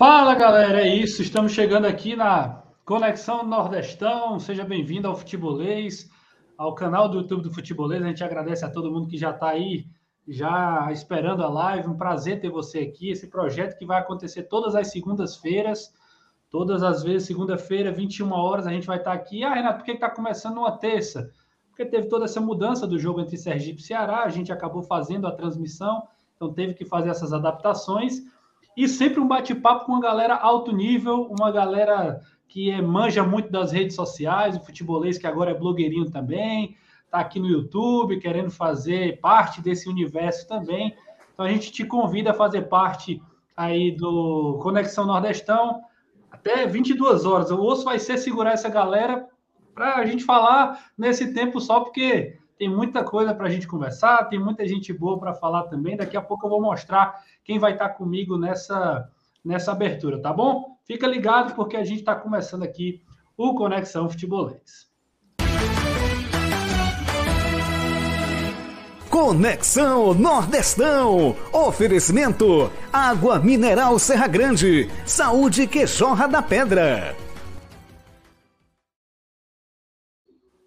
Fala galera, é isso. Estamos chegando aqui na Conexão Nordestão. Seja bem-vindo ao Futebolês, ao canal do YouTube do Futebolês. A gente agradece a todo mundo que já está aí, já esperando a live. Um prazer ter você aqui. Esse projeto que vai acontecer todas as segundas-feiras, todas as vezes, segunda-feira, 21 horas, a gente vai estar tá aqui. Ah, Renato, por que está começando uma terça? Porque teve toda essa mudança do jogo entre Sergipe e Ceará, a gente acabou fazendo a transmissão, então teve que fazer essas adaptações e sempre um bate-papo com uma galera alto nível, uma galera que é, manja muito das redes sociais, o futebolês que agora é blogueirinho também, está aqui no YouTube, querendo fazer parte desse universo também. Então a gente te convida a fazer parte aí do Conexão Nordestão até 22 horas. O osso vai ser segurar essa galera para a gente falar nesse tempo só, porque tem muita coisa para a gente conversar, tem muita gente boa para falar também. Daqui a pouco eu vou mostrar quem vai estar tá comigo nessa, nessa abertura, tá bom? Fica ligado porque a gente está começando aqui o Conexão Futebolês. Conexão Nordestão. Oferecimento: Água Mineral Serra Grande. Saúde que jorra da pedra.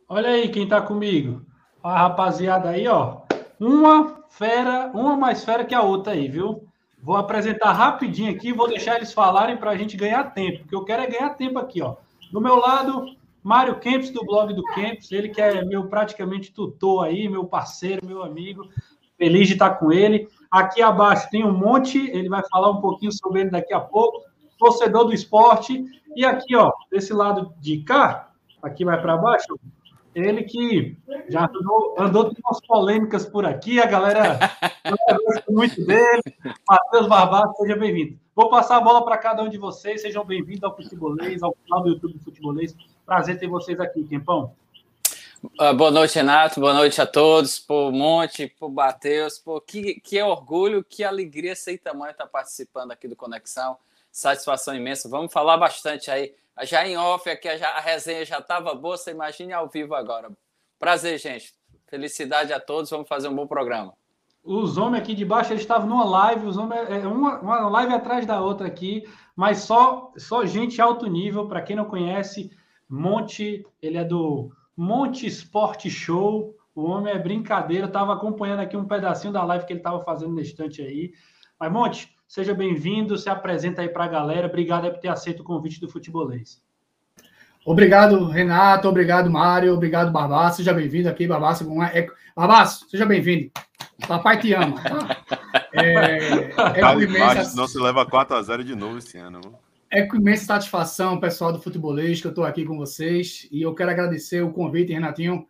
Olha aí quem está comigo a rapaziada aí, ó. Uma fera, uma mais fera que a outra aí, viu? Vou apresentar rapidinho aqui, vou deixar eles falarem para a gente ganhar tempo, porque eu quero é ganhar tempo aqui, ó. Do meu lado, Mário Kempis, do blog do Kempis, ele que é meu praticamente tutor aí, meu parceiro, meu amigo. Feliz de estar com ele. Aqui abaixo tem um monte, ele vai falar um pouquinho sobre ele daqui a pouco. Torcedor do esporte. E aqui, ó, desse lado de cá, aqui vai para baixo, ele que já andou, andou com umas polêmicas por aqui, a galera gosta muito dele. Matheus Barbato, seja bem-vindo. Vou passar a bola para cada um de vocês. Sejam bem-vindos ao Futebolês, ao canal do YouTube do Futebolês. Prazer ter vocês aqui, Quempão. Uh, boa noite, Renato. Boa noite a todos. Por Monte, por Matheus. Por que, que orgulho, que alegria sem tamanho estar participando aqui do Conexão. Satisfação imensa. Vamos falar bastante aí já em off aqui, a resenha já estava boa, você imagine ao vivo agora. Prazer, gente. Felicidade a todos, vamos fazer um bom programa. Os homens aqui de baixo, eles estavam numa live, os homens, é, uma, uma live atrás da outra aqui, mas só, só gente alto nível, para quem não conhece, Monte, ele é do Monte Sport Show, o homem é brincadeira, estava acompanhando aqui um pedacinho da live que ele estava fazendo na estante aí. Mas, Monte, Seja bem-vindo, se apresenta aí para a galera. Obrigado por ter aceito o convite do Futebolês. Obrigado, Renato. Obrigado, Mário. Obrigado, Barbaço. Seja bem-vindo aqui, Barbaço. Barbaço, seja bem-vindo. Papai te ama. Tá? É, é com imensa... Não se leva 4 a 0 de novo esse ano. É com imensa satisfação, pessoal do Futebolês, que eu estou aqui com vocês. E eu quero agradecer o convite, Renatinho,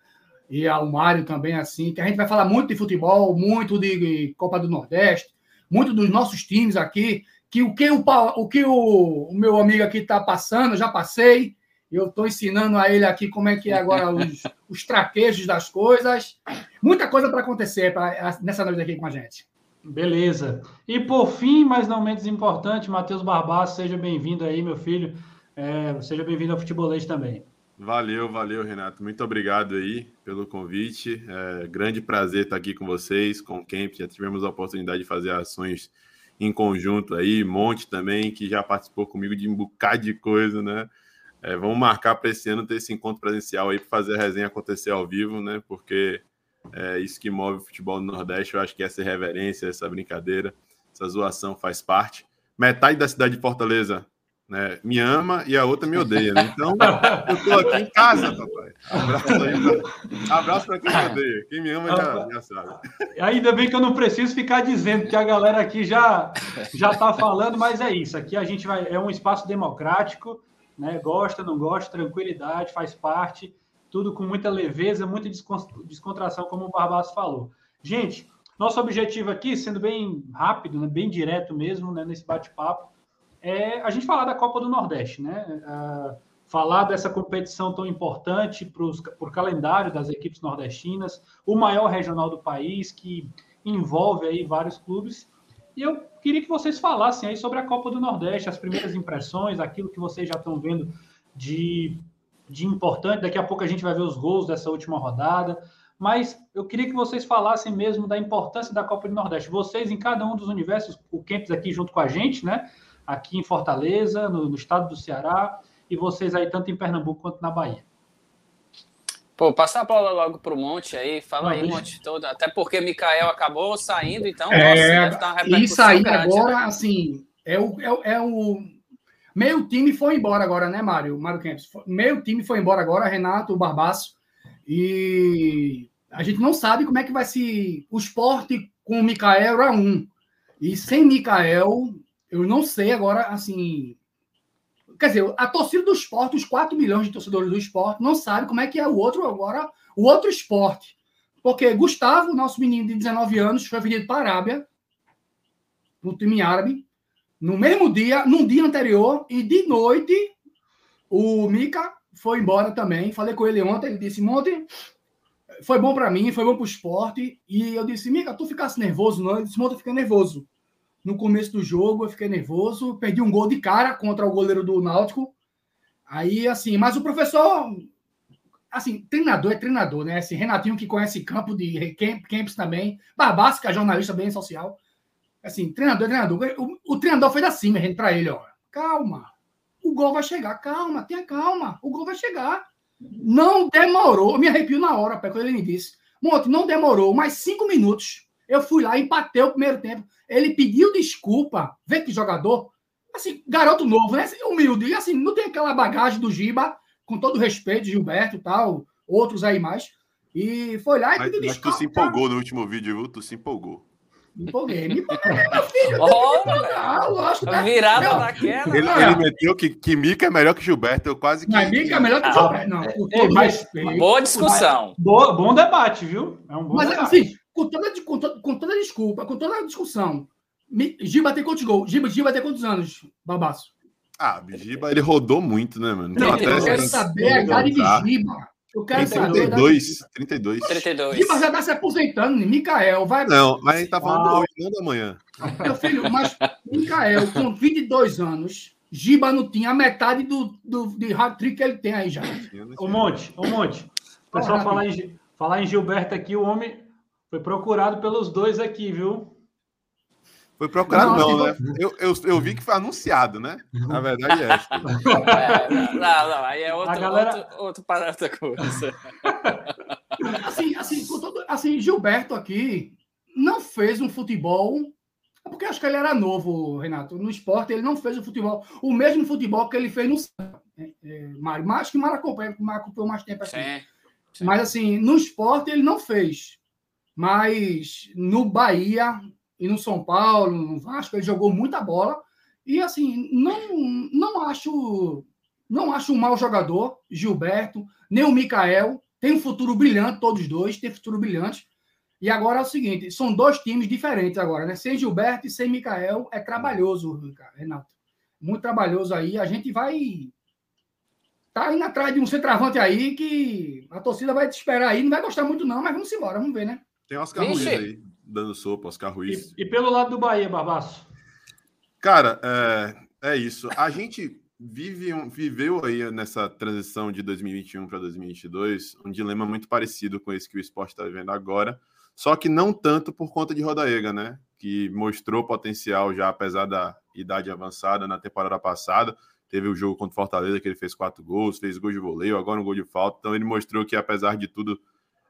e ao Mário também, assim, que a gente vai falar muito de futebol, muito de Copa do Nordeste, muito dos nossos times aqui, que o que o, o, que o, o meu amigo aqui está passando, já passei, eu estou ensinando a ele aqui como é que é agora os, os traquejos das coisas. Muita coisa para acontecer pra, nessa noite aqui com a gente. Beleza. E por fim, mas não menos importante, Matheus Barbaço, seja bem-vindo aí, meu filho. É, seja bem-vindo ao Futebolês também. Valeu, valeu, Renato. Muito obrigado aí pelo convite. É grande prazer estar aqui com vocês, com o Camp. Já tivemos a oportunidade de fazer ações em conjunto aí, Monte também, que já participou comigo de um bocado de coisa, né? É, vamos marcar para esse ano ter esse encontro presencial aí para fazer a resenha acontecer ao vivo, né? Porque é isso que move o futebol do Nordeste. Eu acho que essa reverência, essa brincadeira, essa zoação faz parte. Metade da cidade de Fortaleza né, me ama e a outra me odeia. Né? Então, eu tô aqui em casa, papai. Abraço para quem me odeia. Quem me ama já, já sabe. Ainda bem que eu não preciso ficar dizendo que a galera aqui já já está falando, mas é isso. Aqui a gente vai é um espaço democrático, né? Gosta, não gosta, tranquilidade, faz parte, tudo com muita leveza, muita descontração, como o Barbaço falou. Gente, nosso objetivo aqui, sendo bem rápido, né? bem direto mesmo, né? nesse bate-papo, é a gente falar da Copa do Nordeste, né? Falar dessa competição tão importante para o calendário das equipes nordestinas, o maior regional do país, que envolve aí vários clubes. E eu queria que vocês falassem aí sobre a Copa do Nordeste, as primeiras impressões, aquilo que vocês já estão vendo de, de importante. Daqui a pouco a gente vai ver os gols dessa última rodada. Mas eu queria que vocês falassem mesmo da importância da Copa do Nordeste. Vocês, em cada um dos universos, o Kempis aqui junto com a gente, né? Aqui em Fortaleza, no, no estado do Ceará, e vocês aí tanto em Pernambuco quanto na Bahia. Pô, passa a bola logo pro Monte aí, fala Não, aí, Monte todo. Até porque Mikael acabou saindo, então é, nossa, E sair agora, assim, é o, é, é, o. Meio time foi embora agora, né, Mário? Mário Campos. Meio time foi embora agora, Renato, o Barbaço. E a gente não sabe como é que vai se. O esporte com o Mikael era um. E sem Mikael, eu não sei agora, assim. Quer dizer, a torcida do esporte, os 4 milhões de torcedores do esporte, não sabe como é que é o outro agora, o outro esporte. Porque Gustavo, nosso menino de 19 anos, foi vendido para a Arábia, no time árabe, no mesmo dia, num dia anterior, e de noite, o Mika foi embora também. Falei com ele ontem, ele disse: Ontem foi bom para mim, foi bom para o esporte. E eu disse: Mika, tu ficasse nervoso, não? Ele disse: Ontem eu fiquei nervoso no começo do jogo, eu fiquei nervoso, perdi um gol de cara contra o goleiro do Náutico. Aí, assim, mas o professor, assim, treinador é treinador, né? Assim, Renatinho que conhece campo de Camps também, que é jornalista bem social. Assim, treinador é treinador. O, o treinador fez assim, gente, para ele, ó. Calma, o gol vai chegar, calma, tenha calma, o gol vai chegar. Não demorou, me arrepio na hora, quando ele me disse. Monte, não demorou mais cinco minutos. Eu fui lá, empatei o primeiro tempo. Ele pediu desculpa. Vê que jogador. Assim, garoto novo, né? Humilde. E assim, não tem aquela bagagem do Giba, com todo respeito, Gilberto e tal, outros aí mais. E foi lá e mas, pediu desculpa. Mas tu se empolgou no último vídeo, viu? Tu se empolgou. Me empolguei, me empolguei, meu filho. Oh, ah, lógico? Virada meu, daquela. Ele, ele meteu que, que Mica é melhor que Gilberto. Eu quase que. Mas Mica é melhor que Gilberto. Não, é, mas, boa discussão. Boa, bom debate, viu? É um bom mas, debate. assim, com toda, com, toda, com toda desculpa, com toda a discussão, Giba tem quantos gols? Giba, Giba tem quantos anos, Babaço? Ah, Giba, ele rodou muito, né, mano? Não, eu quero saber a idade de Giba. Eu quero 32, saber. 32. 32. Giba já tá se aposentando? Micael, vai. Não, mas a gente tá falando ah. hoje, não da manhã. Meu filho, mas Micael, com 22 anos, Giba não tinha a metade do, do de hat-trick que ele tem aí já. O Monte, o Monte. O pessoal falar em, falar em Gilberto aqui, o homem foi procurado pelos dois aqui, viu? Foi procurado, não, não né? Eu, eu, eu, vi que foi anunciado, né? Na verdade é. É, não, não, aí é outro, galera... outro, outro parâmetro coisa. Assim, assim, todo, assim, Gilberto aqui não fez um futebol. É porque acho que ele era novo, Renato. No esporte, ele não fez o futebol. O mesmo futebol que ele fez no é, é, Mário. Mas que Mara acompanha, acompanhou mais tempo aqui. Sim, sim. Mas assim, no esporte ele não fez. Mas no Bahia e no São Paulo, no Vasco, ele jogou muita bola. E assim, não, não acho não acho um mau jogador, Gilberto, nem o Mikael. Tem um futuro brilhante, todos dois, tem futuro brilhante. E agora é o seguinte: são dois times diferentes agora, né? Sem Gilberto e sem Mikael é trabalhoso, Renato. Muito trabalhoso aí. A gente vai. Tá indo atrás de um centroavante aí que a torcida vai te esperar aí. Não vai gostar muito, não, mas vamos embora, vamos ver, né? Tem Oscar Ruiz aí, dando sopa, Oscar Ruiz. E, e, pelo lado do Bahia, Barbaço? Cara, é, é isso. A gente vive, viveu aí nessa transição de 2021 para 2022 um dilema muito parecido com esse que o esporte está vivendo agora, só que não tanto por conta de Rodaega, né? Que mostrou potencial já, apesar da idade avançada na temporada passada. Teve o jogo contra o Fortaleza, que ele fez quatro gols, fez gol de voleio, agora um gol de falta. Então ele mostrou que, apesar de tudo,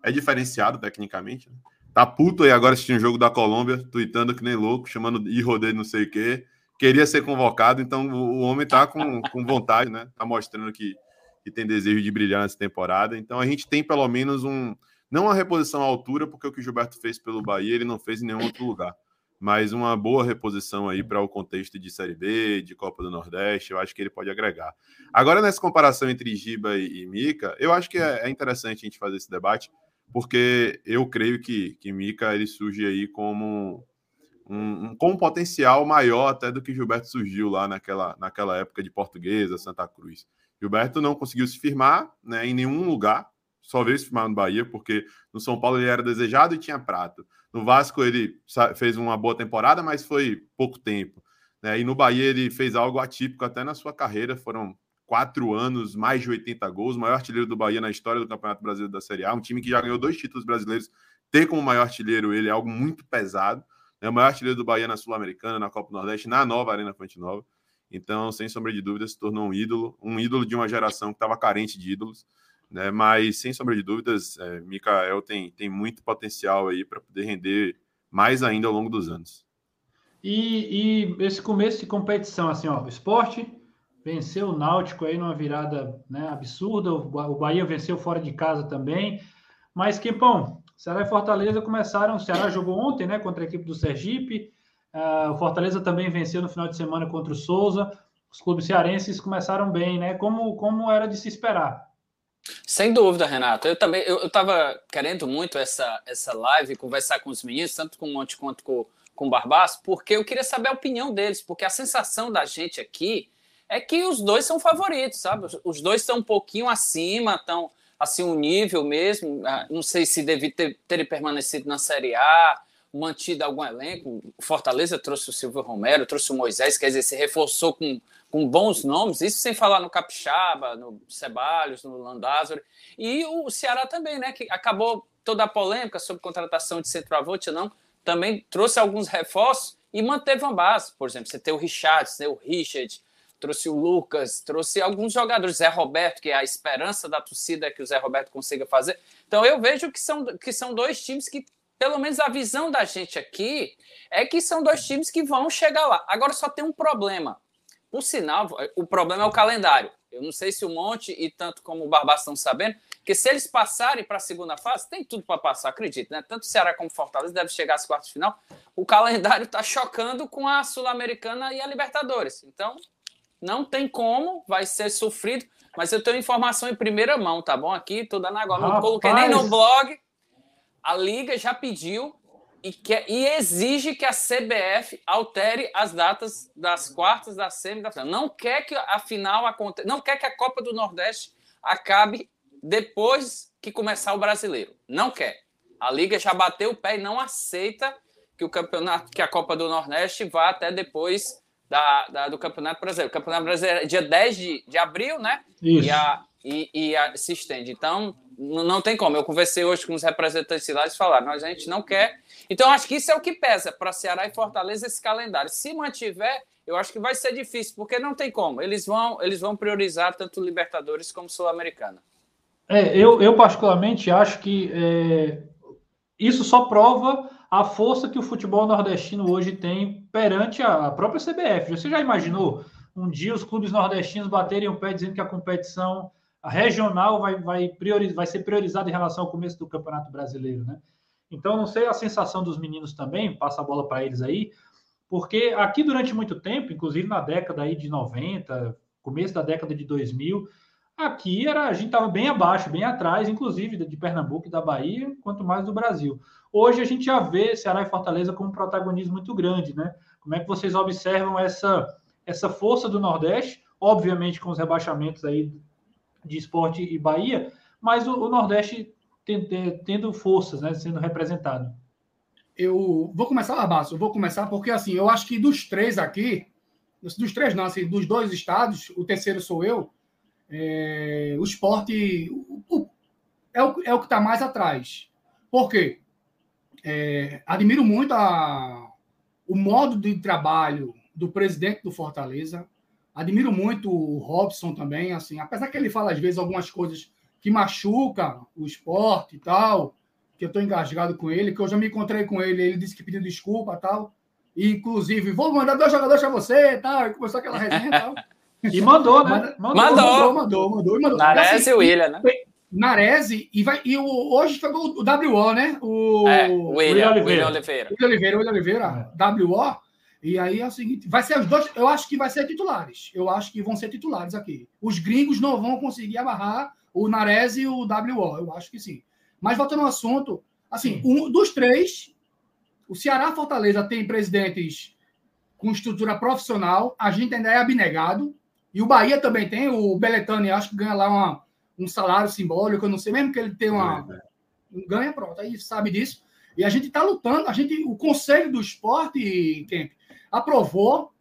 é diferenciado tecnicamente. Né? Tá puto aí agora assistindo o jogo da Colômbia, tweetando que nem louco, chamando de rodeio não sei o quê. Queria ser convocado, então o, homem tá com, com vontade, né? Tá mostrando que, que tem desejo de brilhar nessa temporada. Então a gente tem pelo menos um. Não uma reposição à altura, porque o que o Gilberto fez pelo Bahia ele não fez em nenhum outro lugar. Mas uma boa reposição aí para o contexto de Série B, de Copa do Nordeste, eu acho que ele pode agregar. Agora, nessa comparação entre Giba e, e Mica, eu acho que é, é interessante a gente fazer esse debate, porque eu creio que, que Mika ele surge aí como um, um, com um potencial maior até do que Gilberto surgiu lá naquela, naquela época de Portuguesa, Santa Cruz. Gilberto não conseguiu se firmar né, em nenhum lugar, só veio se firmar no Bahia, porque no São Paulo ele era desejado e tinha prato. No Vasco ele fez uma boa temporada, mas foi pouco tempo. Né? E no Bahia ele fez algo atípico até na sua carreira, foram quatro anos, mais de 80 gols, maior artilheiro do Bahia na história do Campeonato Brasileiro da Série A, um time que já ganhou dois títulos brasileiros, ter como maior artilheiro ele é algo muito pesado, é o maior artilheiro do Bahia na Sul-Americana, na Copa do Nordeste, na nova Arena Fonte Nova. Então, sem sombra de dúvida, se tornou um ídolo, um ídolo de uma geração que estava carente de ídolos. Né? Mas, sem sombra de dúvidas, é, Mikael tem, tem muito potencial aí para poder render mais ainda ao longo dos anos. E, e, esse começo de competição, assim, ó, esporte venceu o Náutico aí numa virada né, absurda, o Bahia venceu fora de casa também, mas que, bom, Ceará e Fortaleza começaram, o Ceará jogou ontem, né, contra a equipe do Sergipe, uh, o Fortaleza também venceu no final de semana contra o Souza, os clubes cearenses começaram bem, né, como, como era de se esperar. Sem dúvida, Renato. Eu também eu, estava querendo muito essa, essa live, conversar com os meninos, tanto com o Monte quanto com, com o Barbaço, porque eu queria saber a opinião deles, porque a sensação da gente aqui é que os dois são favoritos, sabe? Os dois estão um pouquinho acima, estão assim um nível mesmo. Ah, não sei se deve ter, ter permanecido na Série A, mantido algum elenco. Fortaleza trouxe o Silvio Romero, trouxe o Moisés, quer dizer, se reforçou com, com bons nomes, isso sem falar no Capixaba, no Ceballos, no Landázuri. E o Ceará também, né? Que acabou toda a polêmica sobre contratação de centroavante, não. Também trouxe alguns reforços e manteve uma base. Por exemplo, você tem o Richard, você tem o Richard, trouxe o Lucas, trouxe alguns jogadores, Zé Roberto, que é a esperança da torcida que o Zé Roberto consiga fazer. Então eu vejo que são, que são dois times que, pelo menos a visão da gente aqui, é que são dois times que vão chegar lá. Agora só tem um problema. Por sinal, o problema é o calendário. Eu não sei se o Monte e tanto como o Barbas estão sabendo, que se eles passarem para a segunda fase, tem tudo para passar, acredito, né? Tanto Ceará como Fortaleza deve chegar às quartas de final. O calendário está chocando com a Sul-Americana e a Libertadores. Então, não tem como, vai ser sofrido. Mas eu tenho informação em primeira mão, tá bom? Aqui, estou dando agora. Não coloquei nem no blog. A Liga já pediu e, quer, e exige que a CBF altere as datas das quartas, da semi, da final. Não quer que a final aconteça, não quer que a Copa do Nordeste acabe depois que começar o brasileiro. Não quer. A Liga já bateu o pé e não aceita que o campeonato, que a Copa do Nordeste vá até depois da, da, do Campeonato Brasileiro. O Campeonato Brasileiro é dia 10 de, de abril, né? Isso. E, a, e, e a, se estende. Então, não tem como. Eu conversei hoje com os representantes lá e falaram, nós a gente não quer. Então, acho que isso é o que pesa para Ceará e Fortaleza esse calendário. Se mantiver, eu acho que vai ser difícil, porque não tem como. Eles vão, eles vão priorizar tanto Libertadores como Sul-Americana. É, eu, eu particularmente acho que é, isso só prova a força que o futebol nordestino hoje tem perante a própria CBF. Você já imaginou um dia os clubes nordestinos baterem o pé dizendo que a competição regional vai, vai, priori, vai ser priorizada em relação ao começo do Campeonato Brasileiro, né? Então, não sei a sensação dos meninos também, passa a bola para eles aí, porque aqui durante muito tempo, inclusive na década aí de 90, começo da década de 2000, aqui era a gente estava bem abaixo, bem atrás, inclusive de Pernambuco e da Bahia, quanto mais do Brasil. Hoje a gente já vê Ceará e Fortaleza com um protagonismo muito grande, né? Como é que vocês observam essa, essa força do Nordeste, obviamente com os rebaixamentos aí de esporte e Bahia, mas o, o Nordeste tendo forças, né? Sendo representado. Eu vou começar, Barbaço, eu vou começar porque assim, eu acho que dos três aqui, dos três não, assim, dos dois estados, o terceiro sou eu, é, o esporte o, o, é, o, é o que está mais atrás. Por quê? É, admiro muito a, o modo de trabalho do presidente do Fortaleza. Admiro muito o Robson também, assim, apesar que ele fala às vezes algumas coisas que machucam o esporte e tal, que eu estou engasgado com ele, que eu já me encontrei com ele, ele disse que pediu desculpa e tal. E, inclusive, vou mandar dois jogadores para você e tal, e começou aquela resenha e tal. E mandou, né? Mandou, mandou, mandou, mandou. mandou, mandou. Nares assim, e o William, né? Narese e vai e o, hoje foi o, o WO, né? O, é, William, William Oliveira. William Oliveira, William Oliveira, é. WO. E aí é o seguinte, vai ser os dois, eu acho que vai ser titulares. Eu acho que vão ser titulares aqui. Os gringos não vão conseguir amarrar o Nares e o WO, eu acho que sim. Mas voltando ao assunto, assim, um dos três, o Ceará Fortaleza tem presidentes com estrutura profissional, a gente ainda é abnegado, e o Bahia também tem, o Beletani acho que ganha lá uma um salário simbólico, eu não sei, mesmo que ele tenha uma. Um ganha, pronto, aí sabe disso. E a gente está lutando, a gente, o Conselho do Esporte, Kemp, aprovou,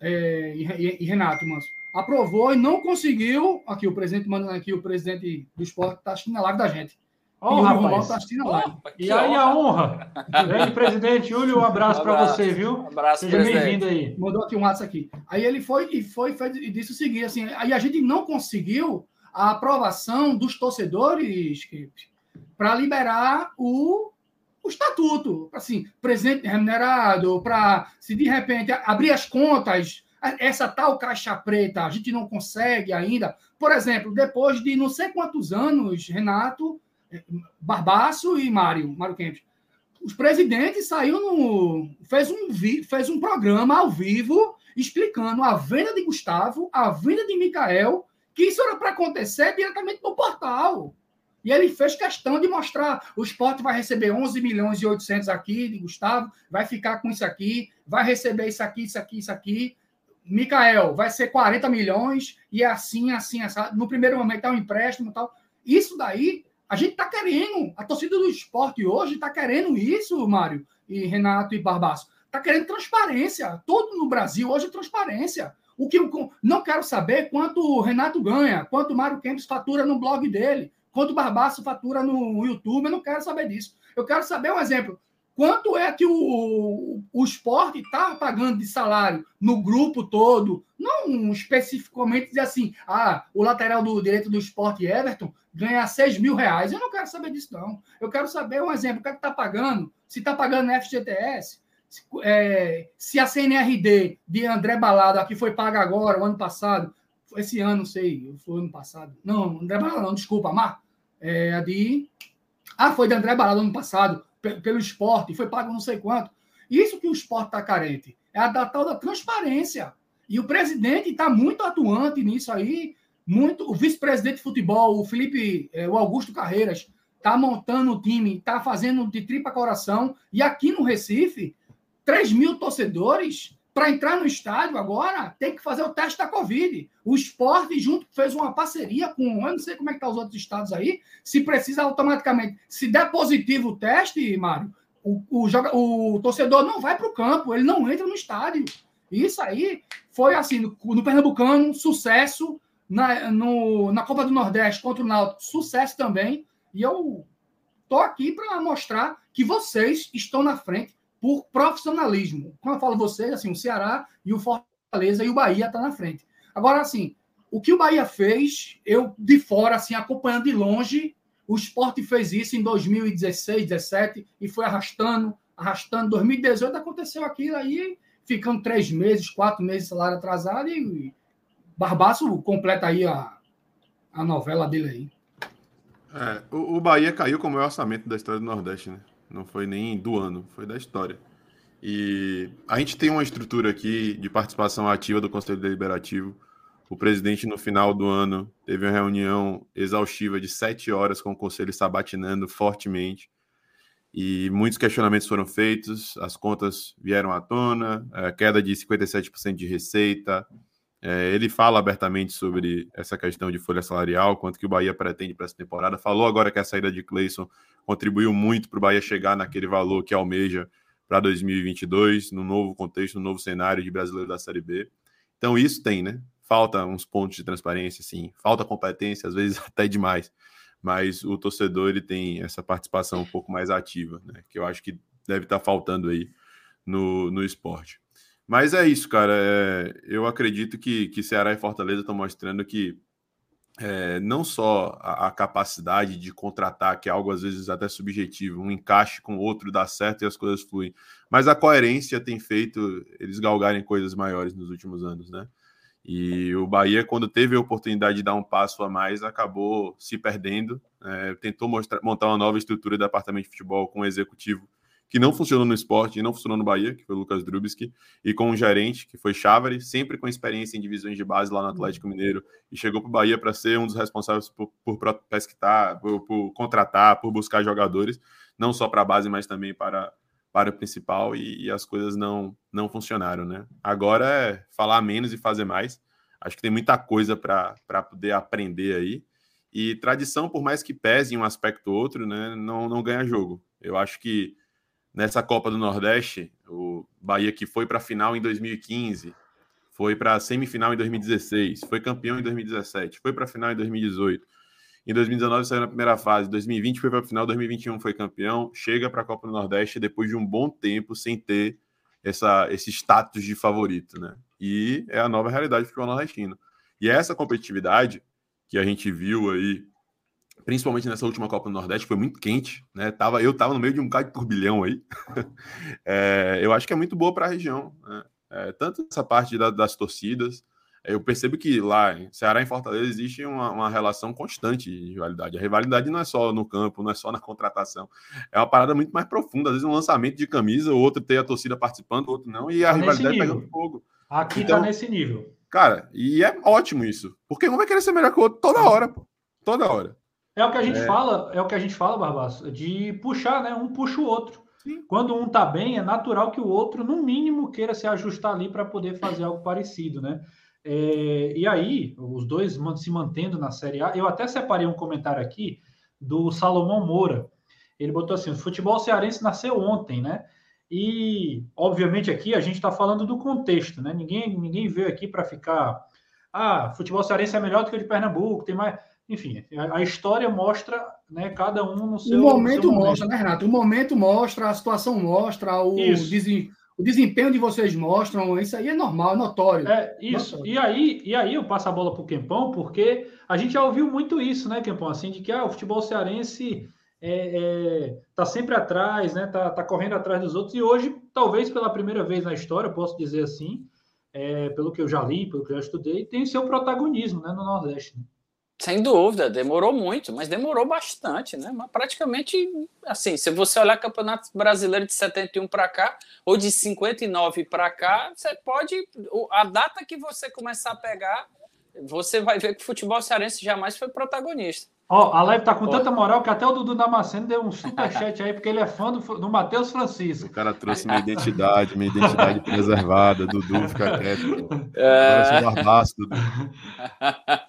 é, e, e, Renato, mas aprovou e não conseguiu. Aqui, o presidente mandando aqui, o presidente do esporte está assistindo a live da gente. Oh, rapaz. Tá oh, e aí honra. a honra. Grande presidente Júlio, um abraço, um abraço. para você, viu? Um abraço, Seja bem-vindo aí. Mandou aqui um WhatsApp aqui. Aí ele foi e foi, foi e disse o seguinte, assim, aí a gente não conseguiu a aprovação dos torcedores para liberar o, o estatuto, assim, presidente remunerado, para se de repente abrir as contas, essa tal caixa preta, a gente não consegue ainda. Por exemplo, depois de não sei quantos anos, Renato, Barbaço e Mário, Mário Kempis. Os presidentes saiu no. Fez um, fez um programa ao vivo explicando a venda de Gustavo, a venda de Micael, que isso era para acontecer diretamente no portal. E ele fez questão de mostrar: o esporte vai receber 11 milhões e 800 aqui de Gustavo, vai ficar com isso aqui, vai receber isso aqui, isso aqui, isso aqui. Micael, vai ser 40 milhões, e é assim, assim, assim. No primeiro momento é um empréstimo tal. Isso daí a gente está querendo, a torcida do esporte hoje está querendo isso, Mário, e Renato e Barbaço. Está querendo transparência. Todo no Brasil hoje é transparência. O que eu não quero saber quanto o Renato ganha, quanto o Mário Kempis fatura no blog dele, quanto o Barbaço fatura no YouTube. Eu não quero saber disso. Eu quero saber um exemplo. Quanto é que o, o esporte está pagando de salário no grupo todo? Não especificamente dizer assim, ah, o lateral do direito do esporte Everton ganha 6 mil reais. Eu não quero saber disso, não. Eu quero saber um exemplo, o que é está pagando? Se está pagando FGTS, é, se a CNRD de André Balada, que foi paga agora, o ano passado, esse ano, não sei, foi ano passado. Não, André Balada não, desculpa, Mar. É a de. Ah, foi de André Balada ano passado pelo esporte, foi pago não sei quanto. Isso que o esporte está carente. É a da tal da transparência. E o presidente está muito atuante nisso aí. Muito, o vice-presidente de futebol, o Felipe, é, o Augusto Carreiras, está montando o time, está fazendo de tripa coração. E aqui no Recife, 3 mil torcedores para entrar no estádio agora tem que fazer o teste da Covid. O esporte junto fez uma parceria com, eu não sei como é que tá os outros estados aí, se precisa automaticamente, se der positivo o teste, Mário, o, o, o torcedor não vai para o campo, ele não entra no estádio. Isso aí foi assim, no, no Pernambucano, sucesso, na, no, na Copa do Nordeste contra o Náutico, sucesso também. E eu tô aqui para mostrar que vocês estão na frente por profissionalismo. Quando eu falo vocês, assim, o Ceará e o Fortaleza e o Bahia tá na frente. Agora, assim, o que o Bahia fez, eu de fora, assim, acompanhando de longe, o esporte fez isso em 2016, 17 e foi arrastando, arrastando. 2018 aconteceu aquilo aí, ficando três meses, quatro meses salário atrasado e Barbaço completa aí a, a novela dele aí. É, o, o Bahia caiu como é o orçamento da história do Nordeste, né? Não foi nem do ano, foi da história. E a gente tem uma estrutura aqui de participação ativa do Conselho Deliberativo. O presidente, no final do ano, teve uma reunião exaustiva de sete horas com o Conselho sabatinando fortemente. E muitos questionamentos foram feitos, as contas vieram à tona, queda de 57% de receita. É, ele fala abertamente sobre essa questão de folha salarial, quanto que o Bahia pretende para essa temporada. Falou agora que a saída de Cleison contribuiu muito para o Bahia chegar naquele valor que almeja para 2022, no novo contexto, no novo cenário de brasileiro da Série B. Então, isso tem, né? Falta uns pontos de transparência, sim. Falta competência, às vezes até demais. Mas o torcedor ele tem essa participação um pouco mais ativa, né? Que eu acho que deve estar tá faltando aí no, no esporte. Mas é isso, cara. É, eu acredito que, que Ceará e Fortaleza estão mostrando que é, não só a, a, capacidade de contratar, que é algo às vezes até subjetivo, um encaixe com o outro dá certo e as coisas fluem, mas a coerência tem feito eles galgarem coisas maiores nos últimos anos, né? E o Bahia, quando teve a oportunidade de dar um passo a mais, acabou se perdendo. É, tentou mostrar, montar uma nova estrutura de departamento de futebol com um executivo que não funcionou no esporte e não funcionou no Bahia, que foi o Lucas Drubski, e com um gerente, que foi Chávari, sempre com experiência em divisões de base lá no Atlético Mineiro, e chegou para o Bahia para ser um dos responsáveis por, por pesquitar, por, por, contratar, por buscar jogadores, não só para a base, mas também para, para o principal, e, e, as coisas não, não funcionaram, né? Agora é falar menos e fazer mais. Acho que tem muita coisa para poder aprender aí. E tradição, por mais que pese em um aspecto ou outro, né, não, não ganha jogo. Eu acho que nessa Copa do Nordeste, o Bahia que foi para a final em 2015, foi para a semifinal em 2016, foi campeão em 2017, foi para a final em 2018. Em 2019 saiu na primeira fase, 2020 foi para a final, 2021 foi campeão, chega para a Copa do Nordeste depois de um bom tempo sem ter essa, esse status de favorito, né? E é a nova realidade do futebol nordestino. E essa competitividade que a gente viu aí, principalmente nessa última Copa do Nordeste, foi muito quente, né? Tava, eu tava no meio de um bocado de turbilhão aí. é, eu acho que é muito boa para a região, né? É, tanto essa parte da, das torcidas, eu percebo que lá em Ceará e Fortaleza existe uma, uma, relação constante de rivalidade. A rivalidade não é só no campo, não é só na contratação. É uma parada muito mais profunda. Às vezes um lançamento de camisa, o outro tem a torcida participando, o outro não, e a tá rivalidade pegando fogo. Aqui tá então, tá nesse nível. Cara, e é ótimo isso. Porque um vai querer ser melhor que o outro toda hora, pô. Toda hora. É o que a gente é. fala, é o que a gente fala, Barbaço, de puxar, né? Um puxa o outro. Sim. Quando um tá bem, é natural que o outro, no mínimo, queira se ajustar ali para poder fazer algo parecido, né? É, e aí, os dois se mantendo na Série A, eu até separei um comentário aqui do Salomão Moura. Ele botou assim: o futebol cearense nasceu ontem, né? E, obviamente, aqui a gente está falando do contexto, né? Ninguém, ninguém veio aqui para ficar. Ah, futebol cearense é melhor do que o de Pernambuco, tem mais. Enfim, a, história mostra, né? Cada um no seu. O momento, seu momento. mostra, né, Renato? O momento mostra, a situação mostra, o, o desempenho de vocês mostram, isso aí é normal, é notório. É, isso. Notório. E aí, e aí eu passo a bola para o Quempão, porque a gente já ouviu muito isso, né, Quempão? Assim, de que ah, o futebol cearense é, é, tá sempre atrás, né? Tá, tá correndo atrás dos outros. E hoje, talvez pela primeira vez na história, posso dizer assim, é, pelo que eu já li, pelo que eu já estudei, tem seu protagonismo né, no Nordeste. Né? Sem dúvida, demorou muito, mas demorou bastante, né? Mas praticamente, assim, se você olhar Campeonato Brasileiro de 71 para cá, ou de 59 para cá, você pode. A data que você começar a pegar, você vai ver que o futebol cearense jamais foi protagonista. Ó, a live tá com tanta moral que até o Dudu Damasceno deu um superchat aí, porque ele é fã do, do Matheus Francisco. O cara trouxe minha identidade, minha identidade preservada. Dudu, fica quieto. É... Agora sou barbaço, Dudu.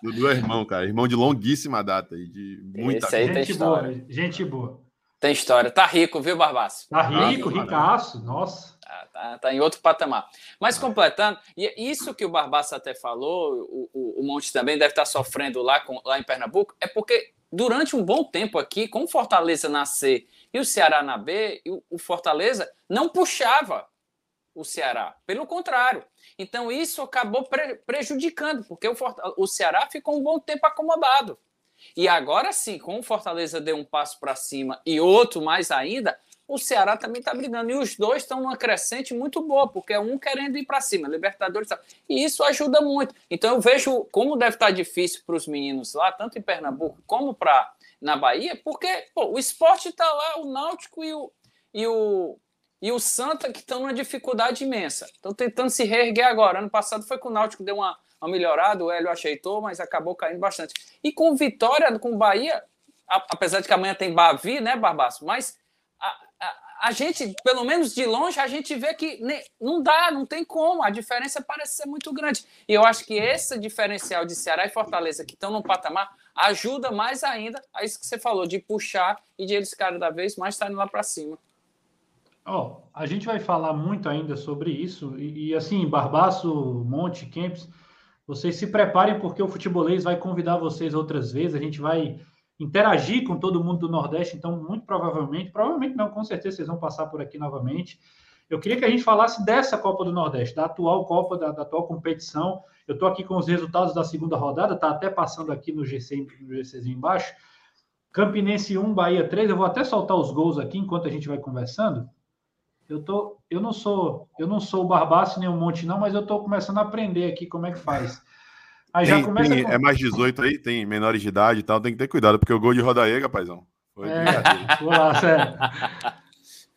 Dudu é irmão, cara. Irmão de longuíssima data e de muita Esse aí gente boa, gente boa. Tem história. Tá rico, viu, Barbaço? Tá rico, ah, ricaço. Nossa. Tá, tá, tá, em outro patamar. Mas completando, e isso que o Barbaça até falou, o, o, o Monte também deve estar sofrendo lá, com, lá em Pernambuco, é porque durante um bom tempo aqui, com o Fortaleza na C e o Ceará na B, o, o Fortaleza não puxava o Ceará. Pelo contrário. Então isso acabou pre prejudicando, porque o, o Ceará ficou um bom tempo acomodado. E agora sim, com o Fortaleza deu um passo para cima e outro mais ainda, o Ceará também está brigando. E os dois estão numa crescente muito boa, porque é um querendo ir para cima, Libertadores. E isso ajuda muito. Então eu vejo como deve estar tá difícil para os meninos lá, tanto em Pernambuco como para na Bahia, porque pô, o esporte está lá, o Náutico e o, e o, e o Santa que estão numa dificuldade imensa. Estão tentando se reerguer agora. Ano passado foi com o Náutico deu uma, uma melhorada, o Hélio ajeitou, mas acabou caindo bastante. E com vitória com o Bahia, apesar de que amanhã tem Bavi, né, Barbaço? Mas gente, pelo menos de longe, a gente vê que não dá, não tem como, a diferença parece ser muito grande. E eu acho que esse diferencial de Ceará e Fortaleza, que estão no patamar, ajuda mais ainda a isso que você falou, de puxar e de eles cada vez mais estarem lá para cima. Ó, oh, a gente vai falar muito ainda sobre isso, e, e assim, Barbaço, Monte, Kempis, vocês se preparem porque o Futebolês vai convidar vocês outras vezes, a gente vai interagir com todo mundo do Nordeste, então, muito provavelmente, provavelmente não, com certeza vocês vão passar por aqui novamente. Eu queria que a gente falasse dessa Copa do Nordeste, da atual Copa, da, da atual competição. Eu estou aqui com os resultados da segunda rodada, está até passando aqui no GC, no GCzinho embaixo. Campinense 1, Bahia 3. Eu vou até soltar os gols aqui enquanto a gente vai conversando. Eu tô, eu não sou, eu não sou o Barbaço nem o Monte não, mas eu estou começando a aprender aqui como é que faz. Aí tem, já começa tem, com... É mais 18 aí, tem menores de idade e tal, tem que ter cuidado, porque o gol de Rodaega, paizão. Foi é, lá, sério.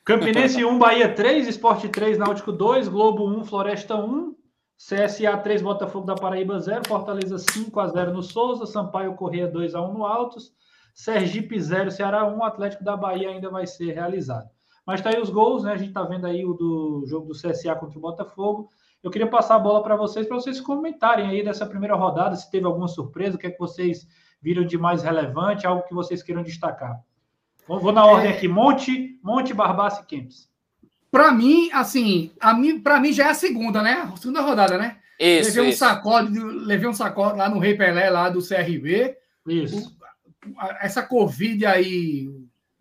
Campinense 1, Bahia 3, Esporte 3, Náutico 2, Globo 1, Floresta 1, CSA 3, Botafogo da Paraíba 0, Fortaleza 5 a 0 no Souza, Sampaio Correia 2 a 1 no Altos, Sergipe 0, Ceará 1, Atlético da Bahia ainda vai ser realizado. Mas tá aí os gols, né? A gente tá vendo aí o do jogo do CSA contra o Botafogo. Eu queria passar a bola para vocês, para vocês comentarem aí dessa primeira rodada, se teve alguma surpresa, o que é que vocês viram de mais relevante, algo que vocês queiram destacar. Vou na ordem aqui, Monte, Monte, Barbaça e Kempis. Para mim, assim, a mim, para mim já é a segunda, né? A segunda rodada, né? Isso, levei um sacode, levei um sacode lá no Rei Pelé lá do CRB. Isso. essa Covid aí,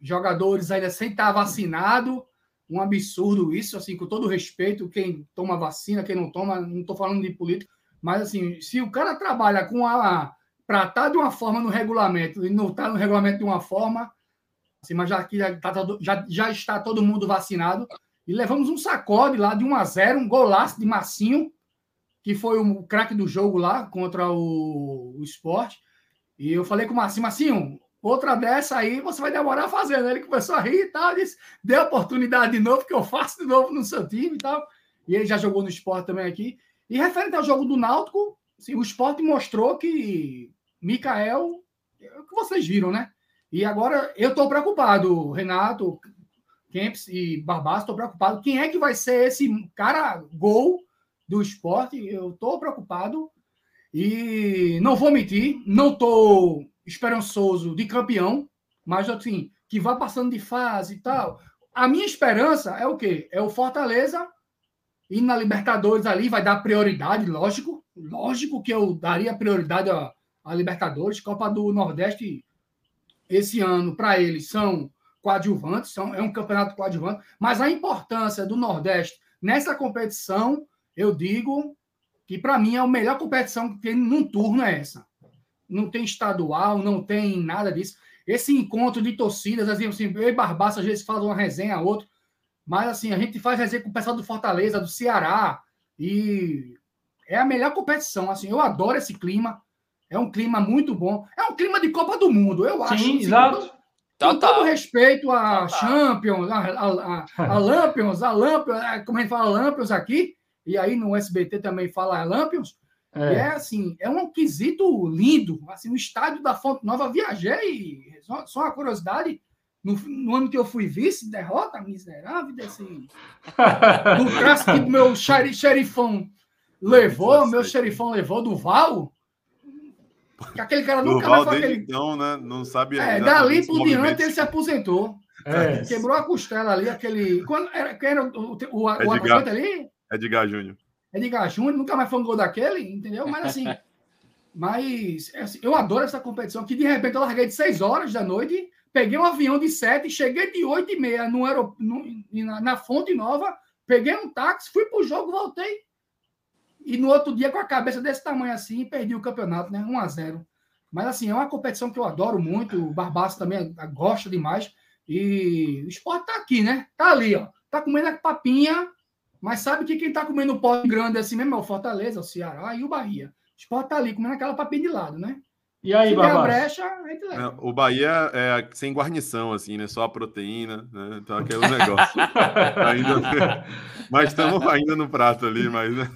jogadores ainda sem estar vacinado, um absurdo isso, assim, com todo respeito, quem toma vacina, quem não toma, não estou falando de política, mas assim, se o cara trabalha com a para estar tá de uma forma no regulamento e não estar tá no regulamento de uma forma, assim, mas já, tá, já, já está todo mundo vacinado, e levamos um sacode lá de 1 a 0 um golaço de Massinho, que foi o craque do jogo lá contra o, o esporte. E eu falei com o Massinho, Massinho, outra dessa aí você vai demorar fazendo. Ele começou a rir e tal, disse, dê oportunidade de novo, que eu faço de novo no seu time e tal. E ele já jogou no esporte também aqui. E referente ao jogo do Náutico, assim, o esporte mostrou que Mikael, é o que vocês viram, né? E agora eu estou preocupado, Renato, Kempis e Barbaço, estou preocupado. Quem é que vai ser esse cara gol do esporte? Eu estou preocupado e não vou mentir, não estou esperançoso de campeão, mas assim, que vá passando de fase e tal. A minha esperança é o quê? É o Fortaleza e na Libertadores ali vai dar prioridade, lógico. Lógico que eu daria prioridade a, a Libertadores. Copa do Nordeste, esse ano, para eles, são coadjuvantes, são, é um campeonato coadjuvante, mas a importância do Nordeste nessa competição, eu digo que para mim é a melhor competição que tem num turno é essa. Não tem estadual, não tem nada disso. Esse encontro de torcidas, assim, assim eu e Barbaça às vezes faz uma resenha a outra, mas assim, a gente faz resenha com o pessoal do Fortaleza, do Ceará, e é a melhor competição. Assim, eu adoro esse clima. É um clima muito bom. É um clima de Copa do Mundo, eu acho. Sim, assim, exato. Com todo tá. respeito a Champions, a, a, a, a Lampions, a Lampions, é, como a gente fala Lampions aqui, e aí no SBT também fala Lampions, é. é assim, é um quesito lindo. Assim, no estádio da Fonte Nova, viajei, só, só uma curiosidade, no, no, ano que eu fui vice, derrota miserável desse. do clássico que meu xerifão levou, meu xerifão levou do Val. Que aquele cara nunca mais foi aquele. Então, né? Não sabe. É, dali por diante ele se aposentou. É. Quebrou a costela ali, aquele. Quando era, quem era o, o, o, o atacante ali? Edgar Júnior. Edgar Júnior, nunca mais foi um gol daquele, entendeu? Mas assim. mas assim, eu adoro essa competição, que de repente eu larguei de 6 horas da noite, peguei um avião de 7, cheguei de 8 e meia no aerop... no, na, na Fonte Nova, peguei um táxi, fui pro jogo, voltei e no outro dia, com a cabeça desse tamanho assim, perdi o campeonato, né? 1 a 0 Mas assim, é uma competição que eu adoro muito. O Barbaço também gosta demais. E o esporte tá aqui, né? Tá ali, ó. Tá comendo a papinha, mas sabe que quem tá comendo pó grande assim mesmo é o Fortaleza, o Ceará e o Bahia. O esporte tá ali comendo aquela papinha de lado, né? E aí, Se Barbaço? brecha, a gente leva. É, o Bahia é sem guarnição, assim, né? Só a proteína, né? Então aquele negócio. ainda... Mas estamos ainda no prato ali, mas. Né?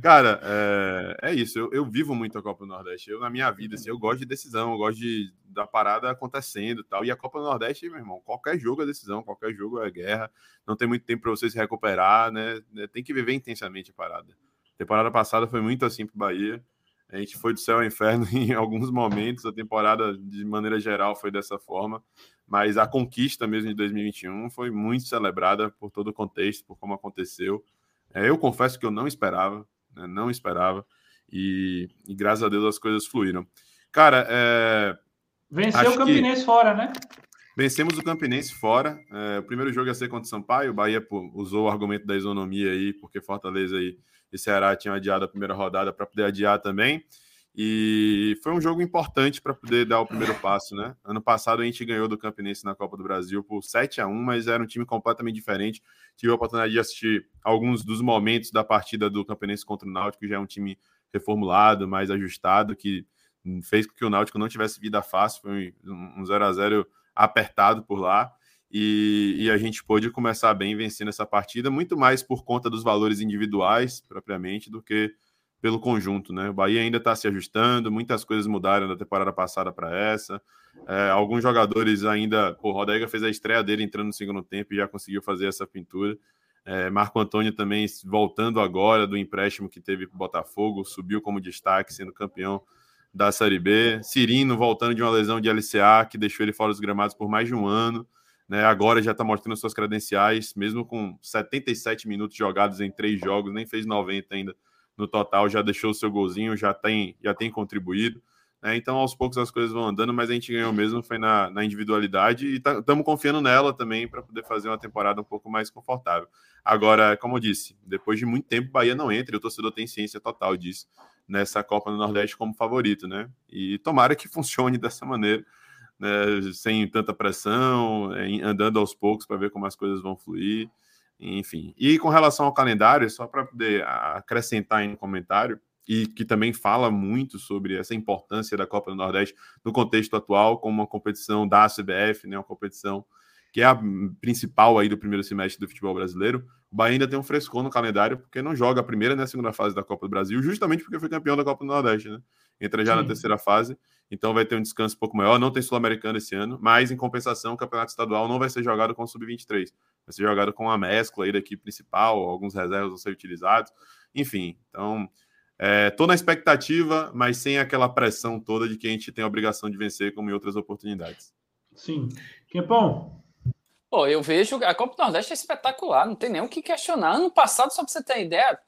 Cara, é, é isso. Eu, eu, vivo muito a Copa do Nordeste. Eu, na minha vida, assim, eu gosto de decisão, eu gosto de, da parada acontecendo e tal. E a Copa do Nordeste, meu irmão, qualquer jogo é decisão, qualquer jogo é guerra. Não tem muito tempo para você se recuperar, né? Tem que viver intensamente a parada. A temporada passada foi muito assim pro Bahia. A gente foi do céu ao inferno em alguns momentos. A temporada, de maneira geral, foi dessa forma. Mas a conquista mesmo de 2021 foi muito celebrada por todo o contexto, por como aconteceu. É, eu confesso que eu não esperava né? não esperava. E, e, graças a Deus as coisas fluíram. Cara, é... venceu o Campinense que... fora, né? Vencemos o Campinense fora. É, o primeiro jogo ia ser contra o Sampaio. O Bahia pô, usou o argumento da isonomia aí, porque Fortaleza e, e Ceará tinham adiado a primeira rodada para poder adiar também. E foi um jogo importante para poder dar o primeiro passo, né? Ano passado a gente ganhou do Campinense na Copa do Brasil por 7 a 1 mas era um time completamente diferente. Tive a oportunidade de assistir alguns dos momentos da partida do Campinense contra o Náutico, que já é um time reformulado, mais ajustado, que fez com que o Náutico não tivesse vida fácil, foi um 0 a 0 apertado por lá. E, e, a gente pôde começar bem vencendo essa partida, muito mais por conta dos valores individuais, propriamente, do que pelo conjunto, né? O Bahia ainda está se ajustando, muitas coisas mudaram da temporada passada para essa. É, alguns jogadores ainda. o Rodaiga fez a estreia dele entrando no segundo tempo e já conseguiu fazer essa pintura. É, Marco Antônio também voltando agora do empréstimo que teve para o Botafogo, subiu como destaque, sendo campeão da Série B. Cirino voltando de uma lesão de LCA que deixou ele fora dos gramados por mais de um ano. Né, agora já está mostrando suas credenciais, mesmo com 77 minutos jogados em três jogos, nem fez 90 ainda no total, já deixou o seu golzinho, já tem, já tem contribuído. né? então aos poucos as coisas vão andando, mas a gente ganhou mesmo foi na, na individualidade e estamos tá, confiando nela também para poder fazer uma temporada um pouco mais confortável. Agora, como eu disse, depois de muito tempo, Bahia não entra e o torcedor tem ciência total disso nessa Copa do Nordeste como favorito, né? E tomara que funcione dessa maneira, né? sem tanta pressão, andando aos poucos para ver como as coisas vão fluir, enfim. E com relação ao calendário, só para poder acrescentar em um comentário, e que também fala muito sobre essa importância da Copa do Nordeste no contexto atual, como uma competição da CBF, né, uma competição que é a principal aí do primeiro semestre do futebol brasileiro. O Bahia ainda tem um frescor no calendário, porque não joga a primeira nem a segunda fase da Copa do Brasil, justamente porque foi campeão da Copa do Nordeste, né? Entra já Sim. na terceira fase, então vai ter um descanso um pouco maior. Não tem Sul-Americano esse ano, mas em compensação, o campeonato estadual não vai ser jogado com o Sub-23, vai ser jogado com a mescla aí da equipe principal, alguns reservas vão ser utilizados, enfim. Então, Estou é, na expectativa, mas sem aquela pressão toda de que a gente tem a obrigação de vencer, como em outras oportunidades. Sim. Quempão? Pô, eu vejo a Copa do Nordeste é espetacular, não tem nem o que questionar. Ano passado, só para você ter ideia,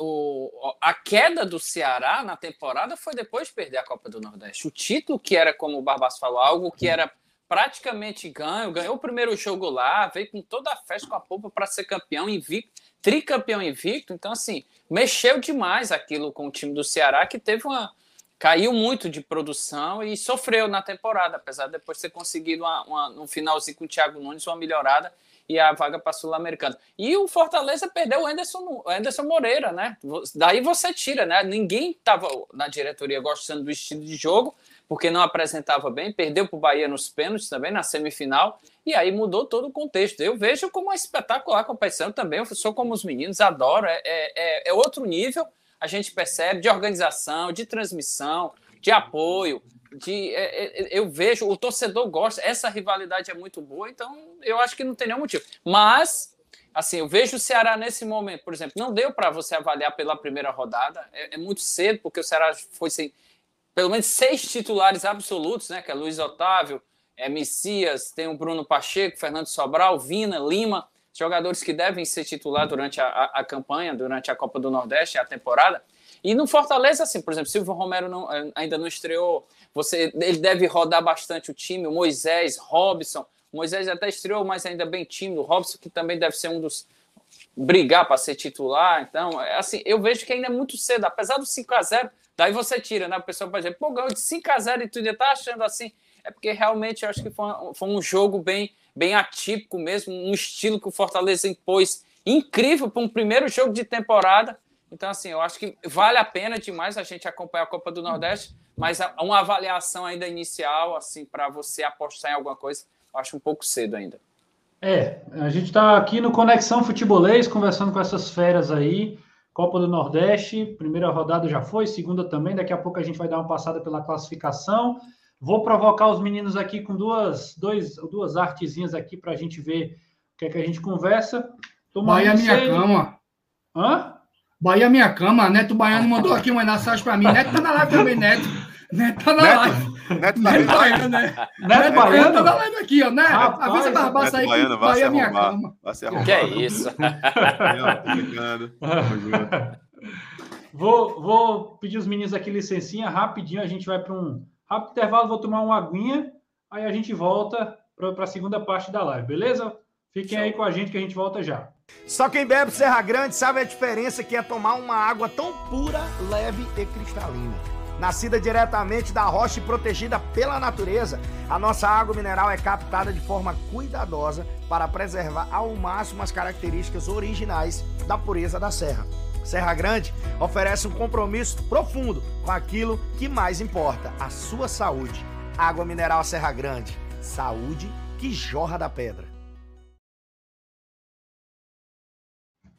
o, a queda do Ceará na temporada foi depois de perder a Copa do Nordeste. O título, que era, como o Barbas falou, algo que era praticamente ganho, ganhou o primeiro jogo lá, veio com toda a festa com a polpa para ser campeão invicto, tricampeão invicto. Então, assim, mexeu demais aquilo com o time do Ceará, que teve uma. caiu muito de produção e sofreu na temporada, apesar de depois ter conseguido uma, uma, no finalzinho com o Thiago Nunes uma melhorada e a vaga para Sul-Americana. E o Fortaleza perdeu o Anderson, o Anderson Moreira, né? Daí você tira, né? Ninguém estava na diretoria gostando do estilo de jogo, porque não apresentava bem, perdeu para o Bahia nos pênaltis também, na semifinal, e aí mudou todo o contexto. Eu vejo como uma espetacular competição também, eu sou como os meninos, adoro, é, é, é outro nível, a gente percebe, de organização, de transmissão, de apoio, de é, é, eu vejo, o torcedor gosta, essa rivalidade é muito boa, então eu acho que não tem nenhum motivo. Mas, assim, eu vejo o Ceará nesse momento, por exemplo, não deu para você avaliar pela primeira rodada, é, é, muito cedo, porque o Ceará foi sem pelo menos seis titulares absolutos, né? Que é Luiz Otávio, é Messias, tem o Bruno Pacheco, Fernando Sobral, Vina, Lima, jogadores que devem ser titular durante a, a, a campanha, durante a Copa do Nordeste, a temporada. E no Fortaleza, assim, por exemplo, Silvio Romero não, eh, ainda não estreou, você, ele deve rodar bastante o time, o Moisés, Robson. Moisés até estreou, mas ainda bem tímido. O Robson, que também deve ser um dos. brigar para ser titular. Então, é assim, eu vejo que ainda é muito cedo, apesar do 5 a 0 daí você tira, né? O pessoal pode dizer, pô, ganhou de 5 a 0 e tu ainda tá achando assim. É porque realmente eu acho que foi, foi um jogo bem, bem atípico mesmo, um estilo que o Fortaleza impôs incrível para um primeiro jogo de temporada então, assim, eu acho que vale a pena demais a gente acompanhar a Copa do Nordeste, mas uma avaliação ainda inicial, assim, para você apostar em alguma coisa, eu acho um pouco cedo ainda. É, a gente está aqui no Conexão Futebolês, conversando com essas feras aí. Copa do Nordeste, primeira rodada já foi, segunda também. Daqui a pouco a gente vai dar uma passada pela classificação. Vou provocar os meninos aqui com duas, dois, duas artezinhas aqui para a gente ver o que é que a gente conversa. Toma Bahia minha cama. Hã? Bahia Minha Cama, Neto Baiano mandou aqui uma mensagem para mim. Neto tá na live também, Neto. Neto tá na Neto, live. Neto, tá Neto Baiano, né? Neto Baiano tá live aqui, ó. Né? Avisa Barbaça aí que Bahia Minha Cama. Vai se arrumar. Que é isso? vou, vou pedir os meninos aqui licencinha, rapidinho. A gente vai para um rápido intervalo, vou tomar uma aguinha. Aí a gente volta para a segunda parte da live, beleza? Fiquem aí com a gente que a gente volta já. Só quem bebe Serra Grande sabe a diferença que é tomar uma água tão pura, leve e cristalina. Nascida diretamente da rocha e protegida pela natureza, a nossa água mineral é captada de forma cuidadosa para preservar ao máximo as características originais da pureza da serra. Serra Grande oferece um compromisso profundo com aquilo que mais importa, a sua saúde. Água mineral Serra Grande, saúde que jorra da pedra.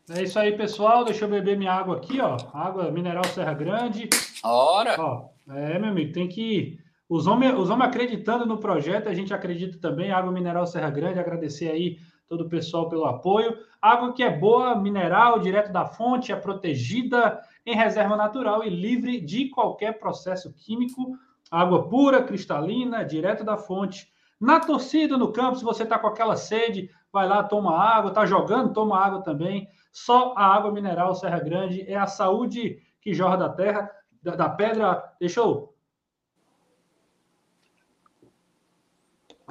É isso aí, pessoal. Deixa eu beber minha água aqui, ó. Água mineral Serra Grande. Ora! Ó, é, meu amigo, tem que. Os homens, os homens acreditando no projeto, a gente acredita também. Água mineral Serra Grande, agradecer aí todo o pessoal pelo apoio. Água que é boa, mineral, direto da fonte, é protegida em reserva natural e livre de qualquer processo químico. Água pura, cristalina, direto da fonte. Na torcida, no campo, se você está com aquela sede, vai lá, toma água. Tá jogando, toma água também. Só a água mineral Serra Grande é a saúde que jorra da terra, da, da pedra. Deixa eu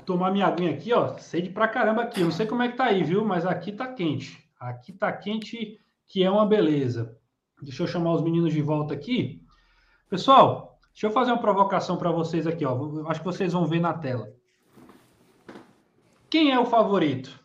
tomar minha aguinha aqui, ó. Sede pra caramba aqui. Não sei como é que tá aí, viu? Mas aqui tá quente. Aqui tá quente, que é uma beleza. Deixa eu chamar os meninos de volta aqui. Pessoal, deixa eu fazer uma provocação para vocês aqui, ó. Acho que vocês vão ver na tela. Quem é o favorito?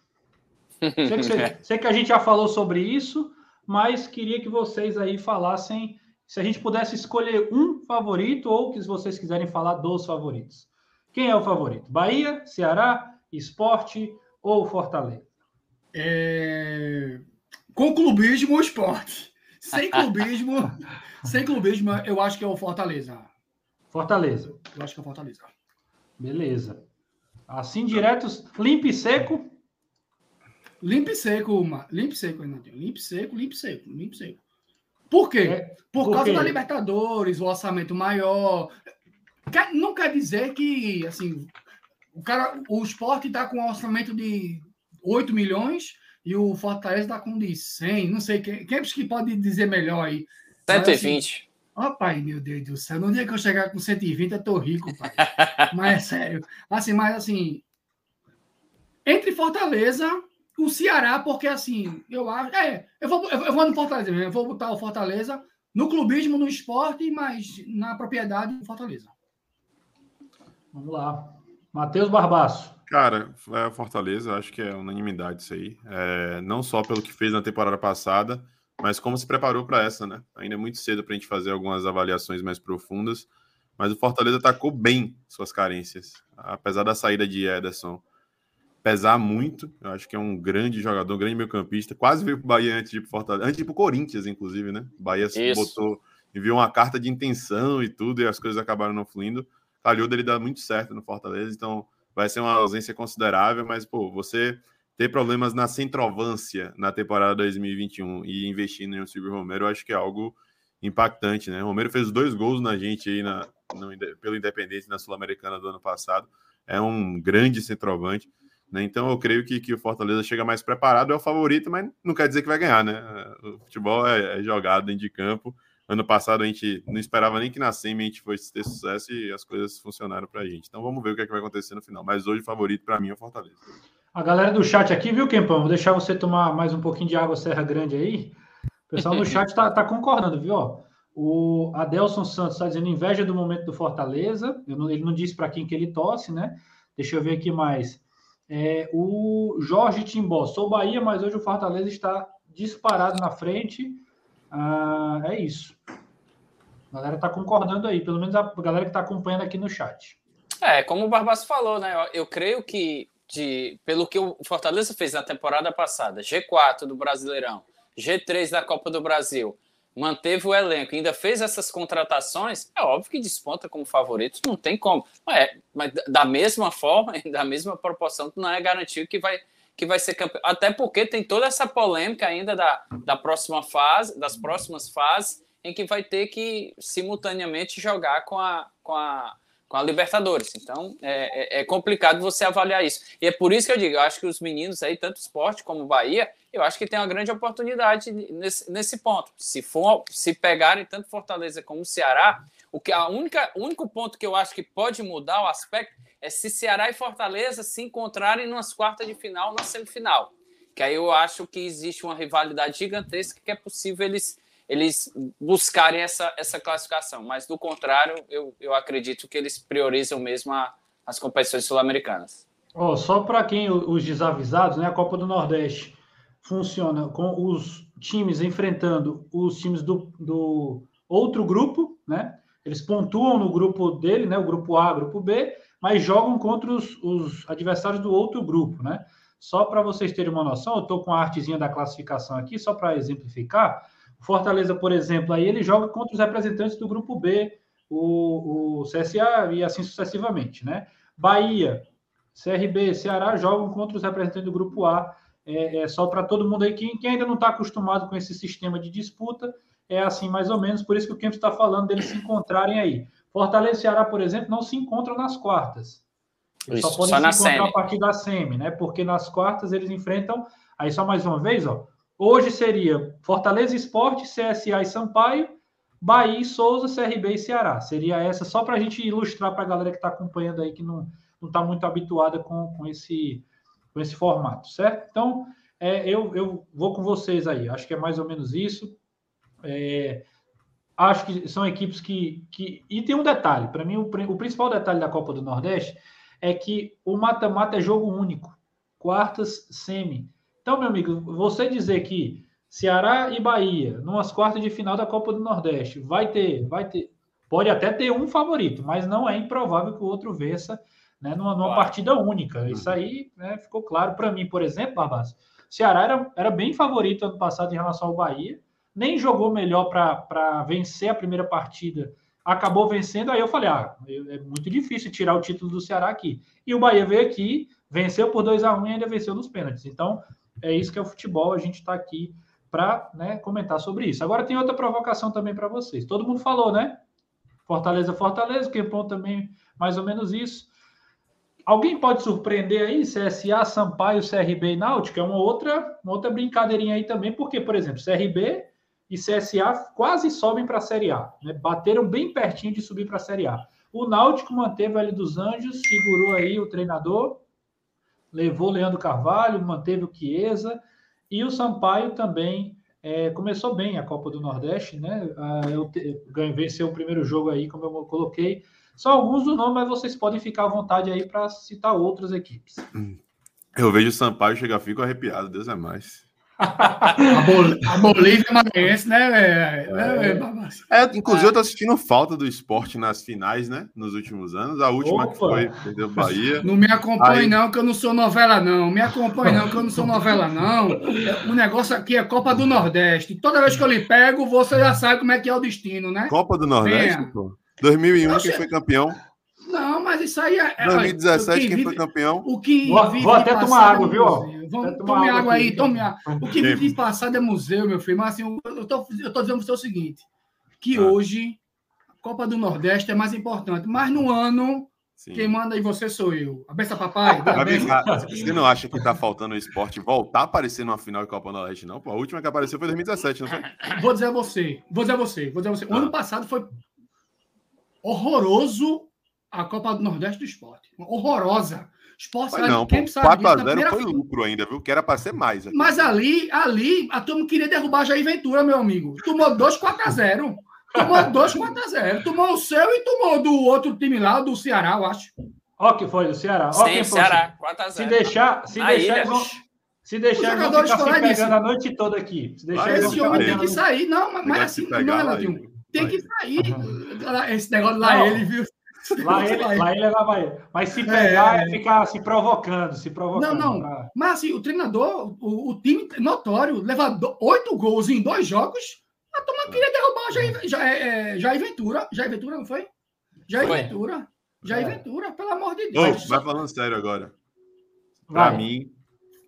Sei que, sei que a gente já falou sobre isso, mas queria que vocês aí falassem se a gente pudesse escolher um favorito ou que vocês quiserem falar dos favoritos. Quem é o favorito? Bahia, Ceará, Esporte ou Fortaleza? É... Com clubismo ou esporte? Sem clubismo, sem clubismo, eu acho que é o Fortaleza. Fortaleza. Eu acho que é o Fortaleza. Beleza. Assim, diretos, limpo e seco. Limpo e seco, limpo e seco, Renatinho. Limpo e seco, limpo e seco, limpo e seco. Por quê? É, por, por causa quê? da Libertadores, o orçamento maior. Não quer dizer que, assim, o cara, o esporte está com um orçamento de 8 milhões e o Fortaleza está com de 100, não sei quem, quem é que pode dizer melhor aí. 120. Ó, pai, meu Deus do céu, no dia que eu chegar com 120, eu tô rico, pai. mas é sério. Assim, mas assim, entre Fortaleza, o Ceará, porque assim, eu acho. É, eu vou, eu vou no Fortaleza mesmo, eu vou botar o Fortaleza no clubismo, no esporte, mas na propriedade do Fortaleza. Vamos lá. Matheus Barbaço. Cara, é Fortaleza, acho que é unanimidade isso aí. É, não só pelo que fez na temporada passada, mas como se preparou para essa, né? Ainda é muito cedo para a gente fazer algumas avaliações mais profundas. Mas o Fortaleza atacou bem suas carências, apesar da saída de Ederson pesar muito. Eu acho que é um grande jogador, um grande meio-campista. Quase veio para o Bahia antes de ir para Fortaleza, antes de ir para o Corinthians, inclusive, né? O Bahia se botou, enviou uma carta de intenção e tudo, e as coisas acabaram não fluindo. Calhou dele dar muito certo no Fortaleza, então vai ser uma ausência considerável, mas, pô, você ter problemas na centroavância na temporada 2021 e investindo em um Silvio Romero, eu acho que é algo impactante, né? O Romero fez dois gols na gente aí na, no, pelo Independente na Sul-Americana do ano passado. É um grande centroavante, né? Então eu creio que, que o Fortaleza chega mais preparado, é o favorito, mas não quer dizer que vai ganhar, né? O futebol é, é jogado dentro de campo. Ano passado a gente não esperava nem que na SEMI a gente fosse ter sucesso e as coisas funcionaram para a gente. Então vamos ver o que, é que vai acontecer no final. Mas hoje o favorito para mim é o Fortaleza. A galera do chat aqui, viu, Kempão? Vou deixar você tomar mais um pouquinho de água Serra Grande aí. O pessoal no chat tá, tá concordando, viu? o Adelson Santos está dizendo inveja do momento do Fortaleza. Não, ele não disse para quem que ele torce, né? Deixa eu ver aqui mais. É, o Jorge Timbó, sou Bahia, mas hoje o Fortaleza está disparado na frente. Ah, é isso. A galera está concordando aí, pelo menos a galera que está acompanhando aqui no chat. É, como o Barbaço falou, né? Eu, eu creio que, de, pelo que o Fortaleza fez na temporada passada, G4 do Brasileirão, G3 da Copa do Brasil, manteve o elenco, ainda fez essas contratações, é óbvio que desponta como favorito, não tem como. É, mas da mesma forma, da mesma proporção, não é garantido que vai que vai ser campeão. Até porque tem toda essa polêmica ainda da, da próxima fase, das próximas fases, em que vai ter que simultaneamente jogar com a, com a, com a Libertadores. Então é, é, é complicado você avaliar isso. E é por isso que eu digo, eu acho que os meninos aí, tanto esporte como Bahia, eu acho que tem uma grande oportunidade nesse, nesse ponto. Se for, se pegarem tanto Fortaleza como Ceará, o que a única, único ponto que eu acho que pode mudar o aspecto é se Ceará e Fortaleza se encontrarem nas quartas de final, na semifinal. Que aí eu acho que existe uma rivalidade gigantesca que é possível eles, eles buscarem essa, essa classificação. Mas, do contrário, eu, eu acredito que eles priorizam mesmo a, as competições sul-americanas. Oh, só para quem os desavisados, né, a Copa do Nordeste funciona com os times enfrentando os times do, do outro grupo, né? Eles pontuam no grupo dele, né? O grupo A, grupo B, mas jogam contra os, os adversários do outro grupo, né? Só para vocês terem uma noção, eu estou com a artezinha da classificação aqui, só para exemplificar. Fortaleza, por exemplo, aí ele joga contra os representantes do grupo B, o, o CSA e assim sucessivamente, né? Bahia, CRB, Ceará jogam contra os representantes do grupo A. É, é só para todo mundo aí, quem ainda não está acostumado com esse sistema de disputa, é assim mais ou menos, por isso que o Kempis está falando deles se encontrarem aí. Fortaleza e Ceará, por exemplo, não se encontram nas quartas. Eles Isso, só podem só se encontrar semi. a partir da semi, né? Porque nas quartas eles enfrentam. Aí só mais uma vez, ó. Hoje seria Fortaleza Esporte, CSA e Sampaio, Bahia e Souza, CRB e Ceará. Seria essa só para a gente ilustrar para a galera que está acompanhando aí que não está muito habituada com, com, esse, com esse formato, certo? Então, é, eu, eu vou com vocês aí, acho que é mais ou menos isso. É, acho que são equipes que, que. E tem um detalhe: para mim, o, o principal detalhe da Copa do Nordeste é que o mata-mata é jogo único quartas, semi. Então, meu amigo, você dizer que Ceará e Bahia, numas quartas de final da Copa do Nordeste, vai ter, vai ter, pode até ter um favorito, mas não é improvável que o outro vença né, numa, numa partida única. Isso aí né, ficou claro para mim, por exemplo, Barbas. Ceará era, era bem favorito ano passado em relação ao Bahia, nem jogou melhor para vencer a primeira partida, acabou vencendo. Aí eu falei: ah, é muito difícil tirar o título do Ceará aqui. E o Bahia veio aqui, venceu por 2 a 1 e ainda venceu nos pênaltis. Então, é isso que é o futebol, a gente está aqui para né, comentar sobre isso. Agora tem outra provocação também para vocês. Todo mundo falou, né? Fortaleza, Fortaleza, Kempon também, mais ou menos isso. Alguém pode surpreender aí CSA, Sampaio, CRB e Náutico? É uma outra, uma outra brincadeirinha aí também, porque, por exemplo, CRB e CSA quase sobem para a Série A, né? bateram bem pertinho de subir para a Série A. O Náutico manteve ali dos Anjos, segurou aí o treinador, levou Leandro Carvalho, manteve o Chiesa, e o Sampaio também é, começou bem a Copa do Nordeste, né? Ah, eu, eu venceu o primeiro jogo aí, como eu coloquei. Só alguns do nome, mas vocês podem ficar à vontade aí para citar outras equipes. Eu vejo o Sampaio chegar, fico arrepiado, Deus é mais a, Bolívia Maranhense, né? É, é, é, é inclusive, eu tô assistindo falta do esporte nas finais, né? Nos últimos anos. A última Opa. que foi, perdeu Bahia. Não me acompanhe, Aí... não, que eu não sou novela, não. Me acompanhe, não, que eu não sou novela, não. O negócio aqui é Copa do Nordeste. Toda vez que eu lhe pego, você já sabe como é que é o destino, né? Copa do Nordeste, Venha. pô. 2001, quem foi campeão? Não, mas isso aí é. 2017, quem vive, foi campeão? O que vou, vou até tomar água, viu? Vamos, tome água, aí, tome água. O que vive passado é museu, meu filho. Mas assim, eu tô, eu tô dizendo para você o seguinte: que ah. hoje a Copa do Nordeste é mais importante. Mas no ano, Sim. quem manda aí você sou eu. A benção, papai. Você não acha que tá faltando o esporte voltar a aparecer numa final de Copa do Nordeste, não? Pô, a última que apareceu foi 2017, não foi? Vou dizer a você. Vou dizer a você. Vou dizer a você. O ah. ano passado foi horroroso a Copa do Nordeste do Esporte. Horrorosa. Esporte, Mas não, pô, 4x0 foi lucro ainda, viu? Que era para ser mais. Aqui. Mas ali, ali, a turma queria derrubar Jair Ventura, meu amigo. Tomou 2 4x0. Tomou 2 4x0. Tomou o seu e tomou do outro time lá, do Ceará, eu acho. Ó, que foi do Ceará. Ó, Sim, Ceará, 4x0. Se deixar, se deixar, ilha, vão, se deixar, eles vão ficar se pegando a noite toda aqui. Se deixar, Esse homem tem que sair. Não, mas, mas assim, não, Renatinho. Tem que sair. Esse negócio lá, ele, viu? Lá ele, lá ele ele. Mas se pegar, é, é ficar se provocando, se provocando. Não, não. Pra... Mas assim, o treinador, o, o time notório, leva oito gols em dois jogos. A turma queria derrubar Jair, Jair, é, Jair Ventura. Jair Ventura, não foi? Jair foi. Ventura. Jair é. Ventura, pelo amor de Deus. Vai falando sério agora. Para mim,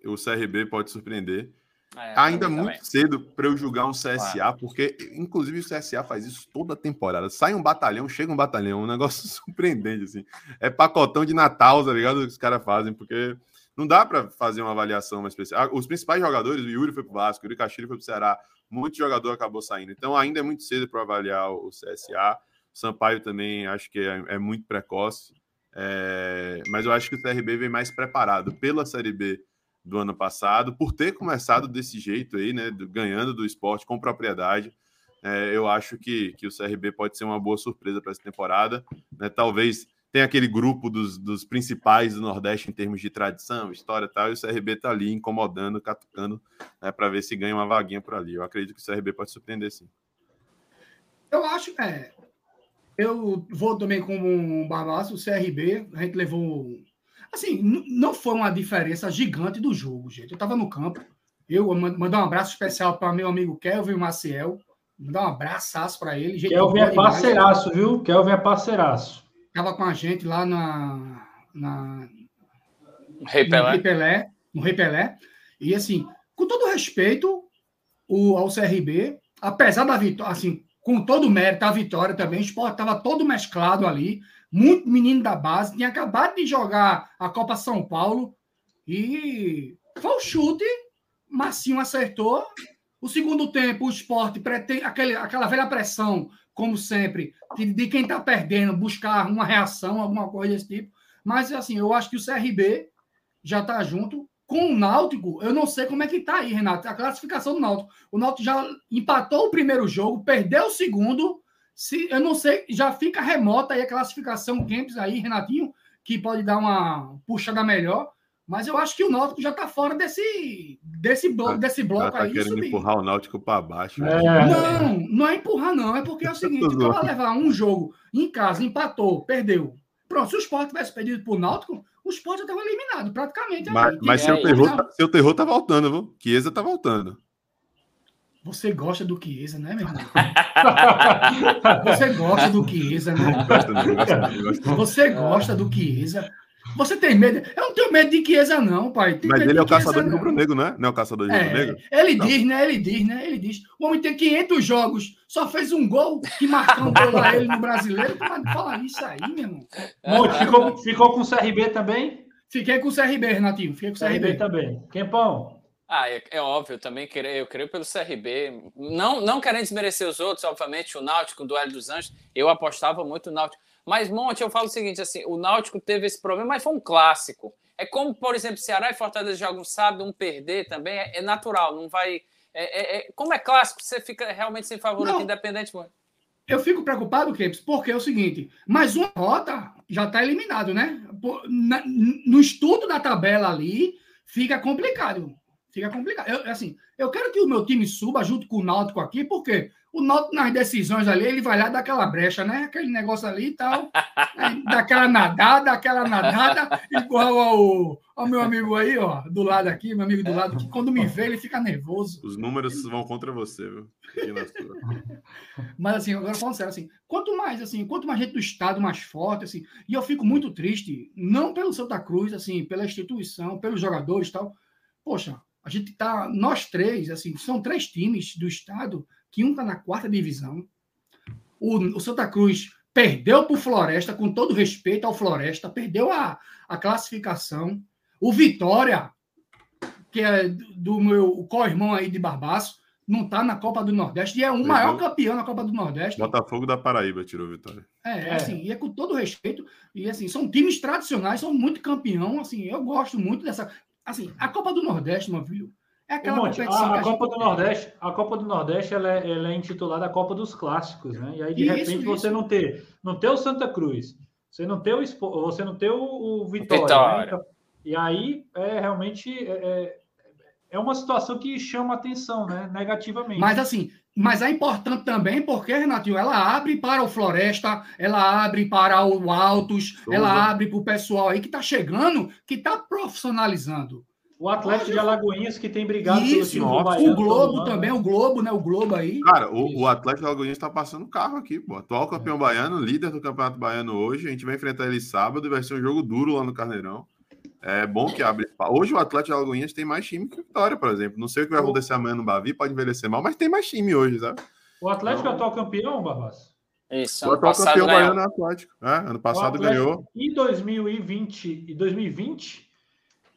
o CRB pode surpreender. É, Ainda muito também. cedo para eu julgar um CSA, claro. porque, inclusive, o CSA faz isso toda temporada. Sai um batalhão, chega um batalhão, um negócio surpreendente, assim. É pacotão de Natal, tá ligado? Que os caras fazem, porque não dá para fazer uma avaliação mais especial. Ah, os principais jogadores, o Yuri foi pro Vasco, o Yuri Castilho foi pro Ceará, muito jogador acabou saindo. Então, ainda é muito cedo para avaliar o CSA. O Sampaio também acho que é, é muito precoce. É... mas eu acho que o CRB vem mais preparado pela Série B do ano passado, por ter começado desse jeito aí, né, ganhando do esporte com propriedade. É, eu acho que, que o CRB pode ser uma boa surpresa para essa temporada. Né? Talvez tenha aquele grupo dos, dos principais do Nordeste em termos de tradição, história e tal, e o CRB está ali incomodando, catucando, né, para ver se ganha uma vaguinha por ali. Eu acredito que o CRB pode surpreender sim. Eu acho, é. Eu vou também como um barbaço, o CRB, a gente levou Assim, não foi uma diferença gigante do jogo, gente. Eu estava no campo. Eu mandar um abraço especial para meu amigo Kelvin Maciel. Mandar um abraço para ele. Gente, Kelvin é parceiraço, viu? Kelvin é parceiraço. Estava com a gente lá na. na Rei Pelé. No Rei Pelé, no Rei Pelé. E assim, com todo respeito o, ao CRB, apesar da vitória, assim, com todo o mérito, a vitória também, o esporte estava todo mesclado ali muito menino da base, tinha acabado de jogar a Copa São Paulo e foi o chute, Massinho acertou. O segundo tempo, o esporte pretende aquele, aquela velha pressão, como sempre, de, de quem está perdendo, buscar uma reação, alguma coisa desse tipo. Mas, assim, eu acho que o CRB já está junto. Com o Náutico, eu não sei como é que está aí, Renato, a classificação do Náutico. O Náutico já empatou o primeiro jogo, perdeu o segundo. Se, eu não sei, já fica remota aí a classificação Kempis aí, Renatinho, que pode dar uma puxada melhor. Mas eu acho que o Náutico já está fora desse, desse, blo tá, desse bloco tá aí. querendo subir. empurrar o Náutico para baixo. É. Não, não é empurrar, não. É porque é o seguinte: o cara levar um jogo em casa, empatou, perdeu. Pronto, se o Sport tivesse perdido para o Náutico, o Sport já estava eliminado, praticamente. Mas, mas seu, terror, tá, seu terror tá voltando, viu? Chiesa tá voltando. Você gosta do Chiesa, né, meu irmão? Você gosta do Chiesa, né? Você gosta do Chiesa. Você tem medo? Eu não tenho medo de Chiesa, não, pai. Tem Mas ele é o caçador de rubro-negro, né? Não é o caçador de é, rubro-negro? Ele não. diz, né? Ele diz, né? Ele diz. O homem tem 500 jogos, só fez um gol que marcou um gol a ele no brasileiro. Pode falar isso aí, meu irmão. Monte, ficou, ficou com o CRB também? Fiquei com o CRB, Renatinho. Fiquei com o CRB. CRB também. Quempão? Ah, é, é, óbvio, eu também creio, eu creio pelo CRB. Não, não querendo desmerecer os outros, obviamente, o Náutico, o Duelo dos Anjos, eu apostava muito no Náutico. Mas, Monte, eu falo o seguinte: assim, o Náutico teve esse problema, mas foi um clássico. É como, por exemplo, Ceará e Fortaleza jogam sábado, um perder também, é, é natural, não vai. É, é, é como é clássico, você fica realmente sem favorito, não. independente. Eu fico preocupado, Kempis, porque é o seguinte: mais uma rota já está eliminado, né? no estudo da tabela ali, fica complicado. Fica complicado. Eu, assim, eu quero que o meu time suba junto com o Náutico aqui, porque o Náutico nas decisões ali, ele vai lá dar aquela brecha, né? Aquele negócio ali e tal. daquela nadada, aquela nadada, igual ao, ao meu amigo aí, ó, do lado aqui, meu amigo do lado, que quando me vê, ele fica nervoso. Os números vão contra você, viu? Mas assim, agora falando sério, assim, quanto mais, assim, quanto mais gente do Estado mais forte, assim, e eu fico muito triste, não pelo Santa Cruz, assim, pela instituição, pelos jogadores e tal. Poxa, a gente tá, nós três, assim, são três times do Estado que um está na quarta divisão. O, o Santa Cruz perdeu para o Floresta, com todo respeito ao Floresta, perdeu a, a classificação. O Vitória, que é do meu co-irmão aí de Barbaço, não está na Copa do Nordeste e é o maior campeão na Copa do Nordeste. Botafogo da Paraíba tirou Vitória. É, é, assim, e é com todo respeito. E assim, são times tradicionais, são muito campeão. Assim, eu gosto muito dessa. Assim, a Copa do Nordeste, meu filho, é aquela Monte, a, a, Copa do Nordeste, a Copa do Nordeste ela é, ela é intitulada a Copa dos Clássicos, né? E aí de isso, repente isso. você não ter, não ter o Santa Cruz, você não ter o você não ter o, o Vitória, Vitória. Né? Então, e aí é realmente é, é, é uma situação que chama atenção, né? Negativamente. Mas assim, mas é importante também porque, Renatinho, ela abre para o Floresta, ela abre para o Altos, ela abre para o pessoal aí que está chegando, que está profissionalizando. O Atlético de Alagoinhas que tem brigado Isso, pelo time do Baiano, O Globo também, o Globo, né? O Globo aí. Cara, o, o Atlético de Alagoinhas está passando carro aqui, pô. Atual campeão é. baiano, líder do Campeonato Baiano hoje. A gente vai enfrentar ele sábado e vai ser um jogo duro lá no Carneirão. É bom que abre. Hoje o Atlético de Alagoinhas tem mais time que o Vitória, por exemplo. Não sei o que vai acontecer amanhã no Bavi, pode envelhecer mal, mas tem mais time hoje, sabe? O Atlético então... é atual campeão, Barbas? Isso, o atual campeão ganhou. baiano é Atlético. É, ano passado ganhou. Em 2020 e 2020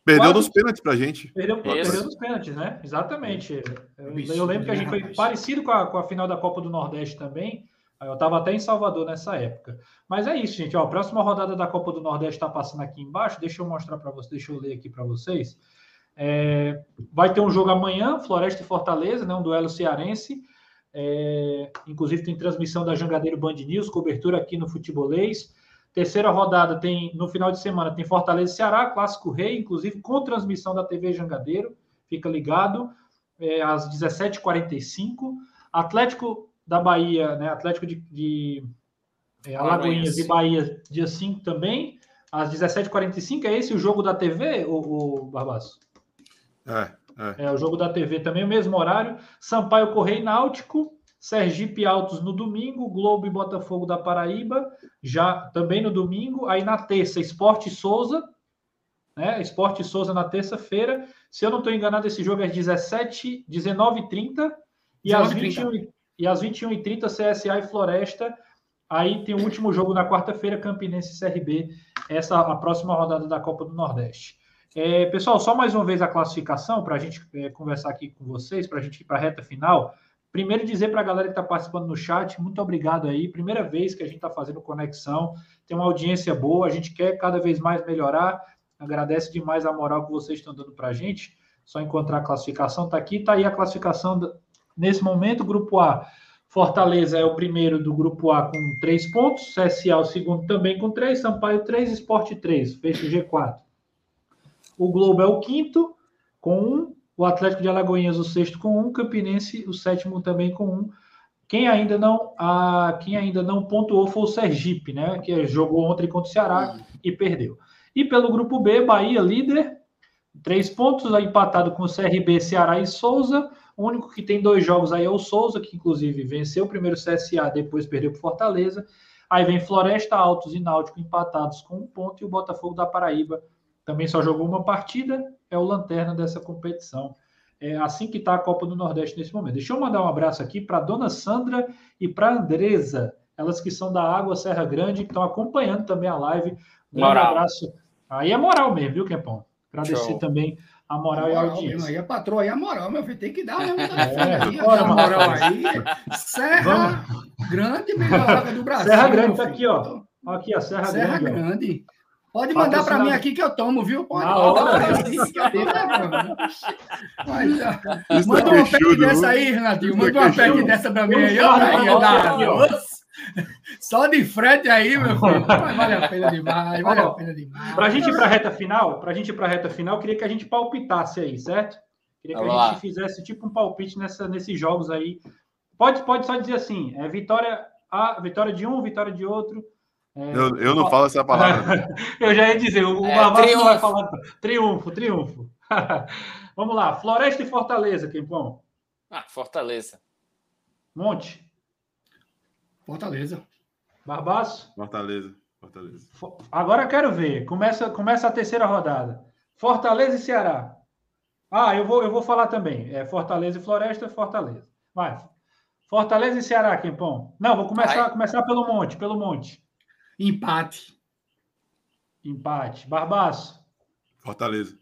Perdeu nos pênaltis pra gente. Perdeu, perdeu nos pênaltis, né? Exatamente. Eu, eu lembro que a gente foi parecido com a, com a final da Copa do Nordeste também. Eu estava até em Salvador nessa época. Mas é isso, gente. Ó, a próxima rodada da Copa do Nordeste está passando aqui embaixo. Deixa eu mostrar para vocês, deixa eu ler aqui para vocês. É, vai ter um jogo amanhã, Floresta e Fortaleza, né, um duelo cearense. É, inclusive tem transmissão da Jangadeiro Band News, cobertura aqui no Futebolês. Terceira rodada tem no final de semana tem Fortaleza e Ceará, clássico rei, inclusive com transmissão da TV Jangadeiro. Fica ligado é, às 17h45. Atlético da Bahia, né? Atlético de, de é, Alagoinhas e Bahia, dia 5 também, às 17h45. É esse o jogo da TV, o, o Barbaço? É, é. É o jogo da TV também, o mesmo horário. Sampaio Correio Náutico Sergipe Altos no domingo, Globo e Botafogo da Paraíba, já também no domingo. Aí na terça, Esporte Souza, né? Esporte Souza na terça-feira. Se eu não estou enganado, esse jogo é às 17, 19h30 e, às 21, e às 21h30, CSA e Floresta. Aí tem o último jogo na quarta-feira, Campinense e CRB, essa a próxima rodada da Copa do Nordeste. É, pessoal, só mais uma vez a classificação para a gente é, conversar aqui com vocês, para a gente ir para a reta final. Primeiro, dizer para a galera que está participando no chat, muito obrigado aí. Primeira vez que a gente está fazendo conexão, tem uma audiência boa, a gente quer cada vez mais melhorar. Agradece demais a moral que vocês estão dando para a gente. Só encontrar a classificação, está aqui, está aí a classificação nesse momento. Grupo A, Fortaleza é o primeiro do grupo A com três pontos, CSA o segundo também com três, Sampaio três, Esporte três, fecha o G4. O Globo é o quinto com um, o Atlético de Alagoinhas o sexto com um, Campinense o sétimo também com um. Quem ainda não, a, quem ainda não pontuou foi o Sergipe, né? Que jogou ontem contra o Ceará e perdeu. E pelo grupo B, Bahia líder, três pontos, empatado com o CRB, Ceará e Souza. O único que tem dois jogos aí é o Souza, que inclusive venceu o primeiro CSA, depois perdeu para Fortaleza. Aí vem Floresta, Altos e Náutico empatados com um ponto e o Botafogo da Paraíba também só jogou uma partida, é o lanterna dessa competição. É assim que está a Copa do Nordeste nesse momento. Deixa eu mandar um abraço aqui para a dona Sandra e para a Andresa, elas que são da Água Serra Grande, que estão acompanhando também a live. Um abraço. Aí é moral mesmo, viu, Kempão? Agradecer Show. também a moral, a moral e a audiência. Aí a patroa aí a moral, meu filho, tem que dar mesmo. É, aí, a moral aí. Serra Vamos. Grande, melhor do Brasil. Serra Grande está aqui, ó. Aqui, a Serra, Serra Grande. Grande. Pode mandar para mim aqui que eu tomo, viu? Pode mandar para mim que eu tomo. Manda uma pack dessa aí, Renatinho. Manda uma pack dessa para mim aí. Só de frente aí, meu filho. Vale a pena demais, vale a pena demais. Para a gente ir para a reta final, para a gente ir para a reta final, queria que a gente palpitasse aí, certo? Queria que a gente fizesse tipo um palpite nessa, nesses jogos aí. Pode, pode só dizer assim: é vitória, a, vitória de um, vitória de outro. É, eu, eu não falo essa palavra. eu já ia dizer, o é, Barbaço vai falar. Triunfo, triunfo. Vamos lá, Floresta e Fortaleza, Kempão. Ah, Fortaleza. Monte. Fortaleza. Barbaço? Fortaleza. Fortaleza. Agora eu quero ver. Começa, começa a terceira rodada. Fortaleza e Ceará. Ah, eu vou, eu vou falar também. É Fortaleza e Floresta, Fortaleza. Vai. Fortaleza e Ceará, Kempão. Não, vou começar, começar pelo Monte, pelo Monte. Empate. Empate. Barbaço. Fortaleza.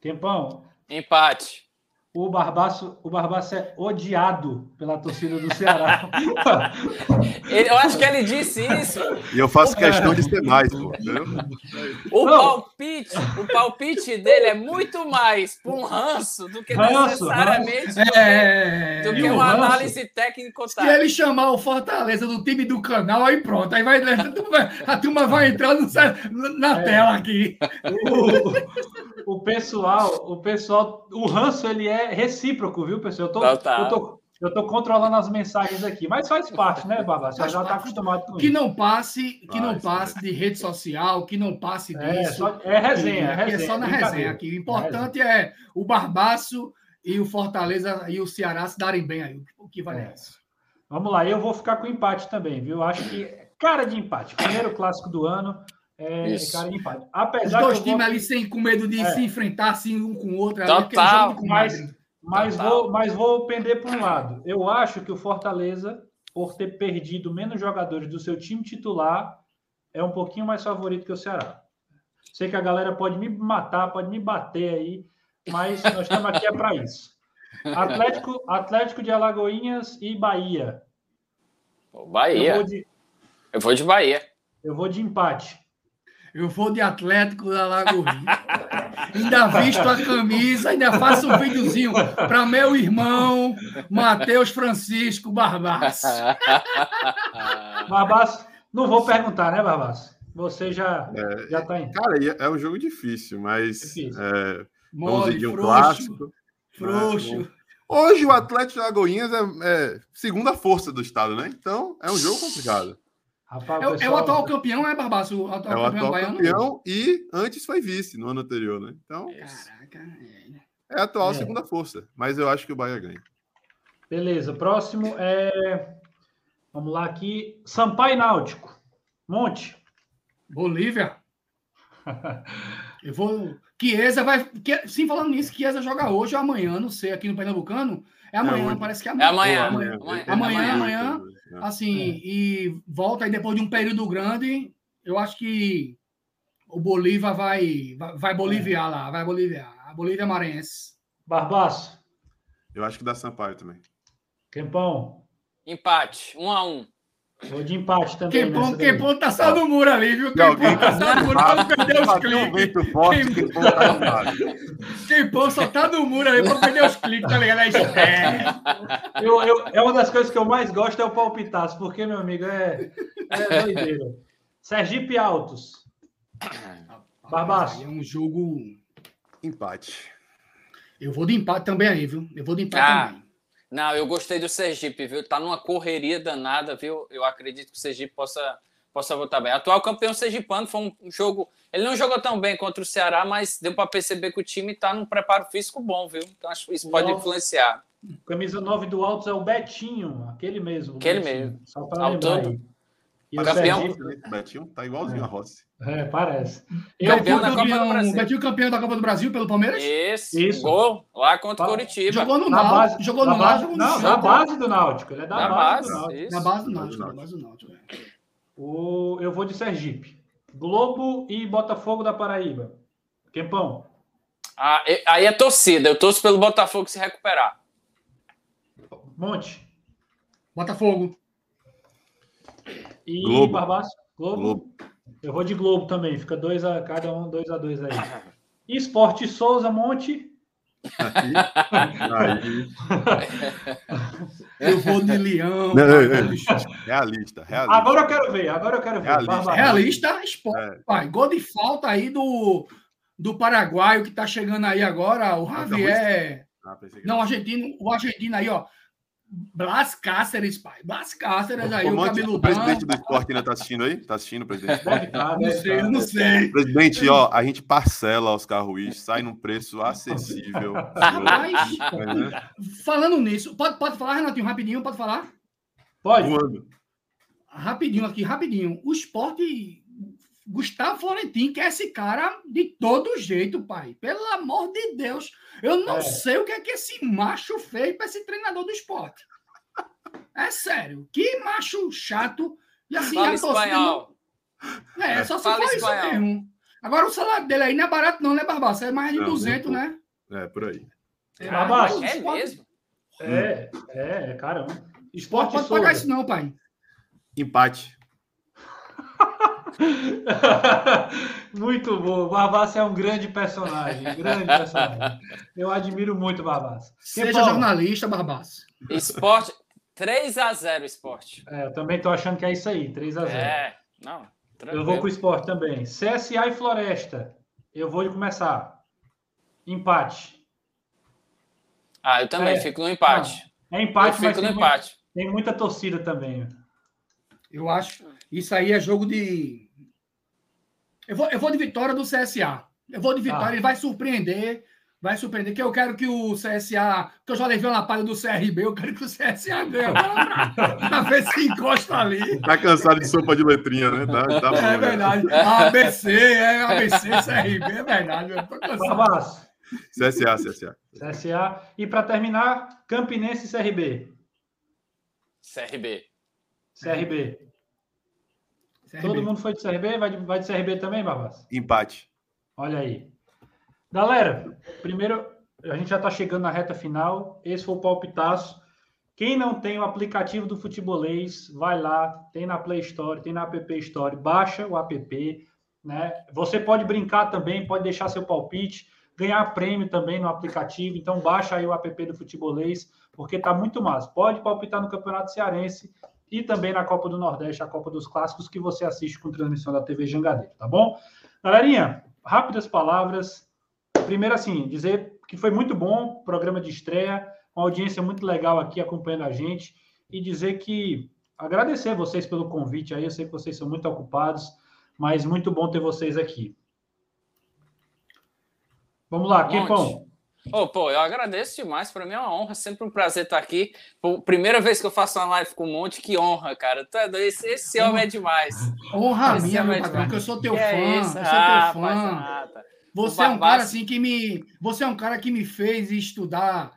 Tempão. Empate. O Barbaço, o Barbaço é odiado pela torcida do Ceará. eu acho que ele disse isso. E eu faço questão de ser mais, pô. O palpite, o palpite dele é muito mais para um ranço do que ranço, necessariamente ranço. É... do que uma análise técnica. Se ele chamar o Fortaleza do time do canal, aí pronto. Aí vai, a turma vai entrar no, na é. tela aqui. O, o pessoal, o pessoal, o ranço ele é recíproco, viu, pessoal? Eu tô, tá, tá. eu tô, eu tô controlando as mensagens aqui, mas faz parte, né, Baba? Você já está acostumado com que isso. Não passe, que não passe de rede social, que não passe é, disso. Só, é resenha, é, resenha. é só na resenha aqui. O importante é, é, o Barbaço e o Fortaleza e o Ceará se darem bem aí. O que vale é. isso? Vamos lá, eu vou ficar com empate também, viu? Acho que cara de empate. Primeiro clássico do ano. É, cara de empate. Apesar Os dois times vou... ali sem com medo de é. se enfrentar assim um com o outro. Total. Ali, mas, mas, vou, mas vou pender para um lado. Eu acho que o Fortaleza, por ter perdido menos jogadores do seu time titular, é um pouquinho mais favorito que o Ceará. Sei que a galera pode me matar, pode me bater aí, mas nós estamos aqui é para isso. Atlético, Atlético de Alagoinhas e Bahia. Bahia. Eu vou de, eu vou de Bahia. Eu vou de empate. Eu vou de Atlético da Lagoa. ainda visto a camisa, ainda faço um videozinho para meu irmão, Matheus Francisco Barbaço. Barbaço, não vou perguntar, né, Barbaço? Você já é, já tá indo. Cara, é um jogo difícil, mas difícil. É, Mole, de um frouxo, clássico. Né? Frouxo. Né? Hoje o Atlético de Lagoinhas é, é segunda força do estado, né? Então é um jogo complicado. Rapaz, é, pessoal... é, o atual campeão, é Barbaço? O atual é o campeão atual baiano? campeão e antes foi vice no ano anterior, né? Então. Caraca, é. é a atual é. segunda força, mas eu acho que o Bahia ganha. Beleza, próximo é. Vamos lá aqui. Sampaio Náutico. Monte. Bolívia. eu vou. Chiesa vai. Sim, falando nisso, Chiesa joga hoje ou amanhã, não sei, aqui no Pernambucano. É amanhã, é parece que é amanhã. É amanhã. Amanhã, amanhã. amanhã, amanhã assim, é. e volta aí depois de um período grande. Eu acho que o Bolívar vai, vai boliviar é. lá, vai boliviar. A Bolívia é maranhense. Barbaço. Eu acho que dá Sampaio também. Quempão. Empate, um a um. Vou de empate também. Quempão, Quempão tá só no muro ali, viu? Quempão tá só no muro pra não perder os cliques. Quempão tá só tá no muro ali pra perder os cliques, tá ligado? É. Eu, eu, é uma das coisas que eu mais gosto é o palpitaço, porque, meu amigo, é, é doideira. Sergipe Altos. Barbaço. É um jogo. Empate. Eu vou de empate também aí, viu? Eu vou de empate Ah, também. Não, eu gostei do Sergipe, viu? Tá numa correria danada, viu? Eu acredito que o Sergipe possa, possa voltar bem. Atual campeão sergipano foi um jogo. Ele não jogou tão bem contra o Ceará, mas deu para perceber que o time tá num preparo físico bom, viu? Então acho que isso pode Nossa. influenciar. Camisa 9 do Altos é o Betinho, aquele mesmo. Aquele Betinho. mesmo. Só para lembrar aí. E o Campeão. Sergipe, O Betinho tá igualzinho a Rossi. é, parece. Eu Campeão do- do Campeão. Betinho campeão da Copa do Brasil pelo Palmeiras? Esse, Isso. gol lá contra o. Curitiba. Jogou no na Náutico, base, jogou na no base, Náutico, não, base do Náutico. Ele é da, Da base, do base, Náutico. isso. Na base do Náutico, Náutico. na base do Náutico. é. O, eu vou de Sergipe. Globo e Botafogo da Paraíba. Quempão. Ah, aí é torcida. Eu torço pelo Botafogo se recuperar. Monte. Botafogo. E Globo. Barbaço. Globo. Globo. Eu vou de Globo também. Fica dois a cada um, dois a dois aí. Esporte Souza Monte. Eu vou de Leão. Não, não, não. Realista. Realista, realista. Agora eu quero ver. Agora eu quero ver. Realista. Realista, esporte. É. Pai, gol de falta aí do, do paraguaio que tá chegando aí agora, o Javier. Ah, Não, o argentino, o argentino aí, ó. Blas Cáceres, pai. Blas Cáceres aí, Ô, o Monte, o cabeludão. presidente do esporte ainda tá assistindo aí? Tá assistindo, presidente? Tá, Não deve sei, tá. eu não sei. Presidente, ó, a gente parcela Oscar Ruiz, sai num preço acessível. Rapaz, É, falando nisso, pode, pode falar, Renatinho, rapidinho, pode falar? Pode. Voando. Rapidinho aqui, rapidinho. O esporte. Gustavo Florentino, que é esse cara de todo jeito, pai. Pelo amor de Deus. Eu não É. sei o que é que esse macho fez para esse treinador do esporte. É sério. Que macho chato. E assim, Fala a torcida espanhol. não- É, só se Fala for isso espanhol. mesmo. Agora o salário dele aí não é barato, não, né, Barbaça? É mais de Não, 200, não. né? É, por aí. Abaixo. o É mesmo? É, é, caramba. Esporte Esporte pode pagar isso, não, pai. Empate. muito bom. Barbassa é um grande personagem. Grande personagem. Eu admiro muito o Barbassa. Seja Quempão. jornalista, Barbaça. Esporte. 3 a 0 esporte. É, eu também tô achando que é isso aí, 3 a 0 É. Não. Eu Tranquilo. vou com o esporte também. CSA e Floresta. Eu vou começar. Empate. Ah, eu também É. fico no empate. É eu empate, mas fico no tem, empate. tem muita torcida também. Eu acho. Isso aí é jogo de. Eu vou, eu vou de vitória do CSA. Eu vou de vitória, Tá. ele vai surpreender. Vai surpreender, que eu quero que o CSA. Que eu já levei uma palha do CRB, eu quero que o CSA ganhe. Pra, ver se encosta ali. Tá cansado de sopa de letrinha, né? Tá, tá bom, É né? verdade. ABC, é ABC, CRB, é verdade. Eu tô cansado. CSA, CSA. CSA. E para terminar, Campinense e CRB. CRB. CRB. CRB. Todo mundo foi de CRB? Vai de, vai de CRB também, Barbas? Empate. Olha aí. Galera, primeiro, a gente já está chegando na reta final. Esse foi o palpitaço. Quem não tem o aplicativo do Futebolês, vai lá, tem na Play Store, tem na App Store, baixa o app, né? Você pode brincar também, pode deixar seu palpite, ganhar prêmio também no aplicativo. Então baixa aí o app do Futebolês, porque tá muito massa. Pode palpitar no Campeonato Cearense e também na Copa do Nordeste, a Copa dos Clássicos, que você assiste com transmissão da TV Jangadeiro, tá bom? Galerinha, rápidas palavras. Primeiro, assim, dizer que foi muito bom, programa de estreia, uma audiência muito legal aqui acompanhando a gente, e dizer que agradecer vocês pelo convite aí, eu sei que vocês são muito ocupados, mas muito bom ter vocês aqui. Vamos lá, Monte. Ô, pô, eu agradeço demais. Para mim é uma honra, sempre um prazer estar aqui. Pô, primeira vez que eu faço uma live com um monte, que honra, cara. É? Esse, esse homem é demais. Honra Esse minha, é demais. eu sou teu Que fã. é eu sou Ah, teu fã. Você é um cara assim que me. Você é um cara que me fez estudar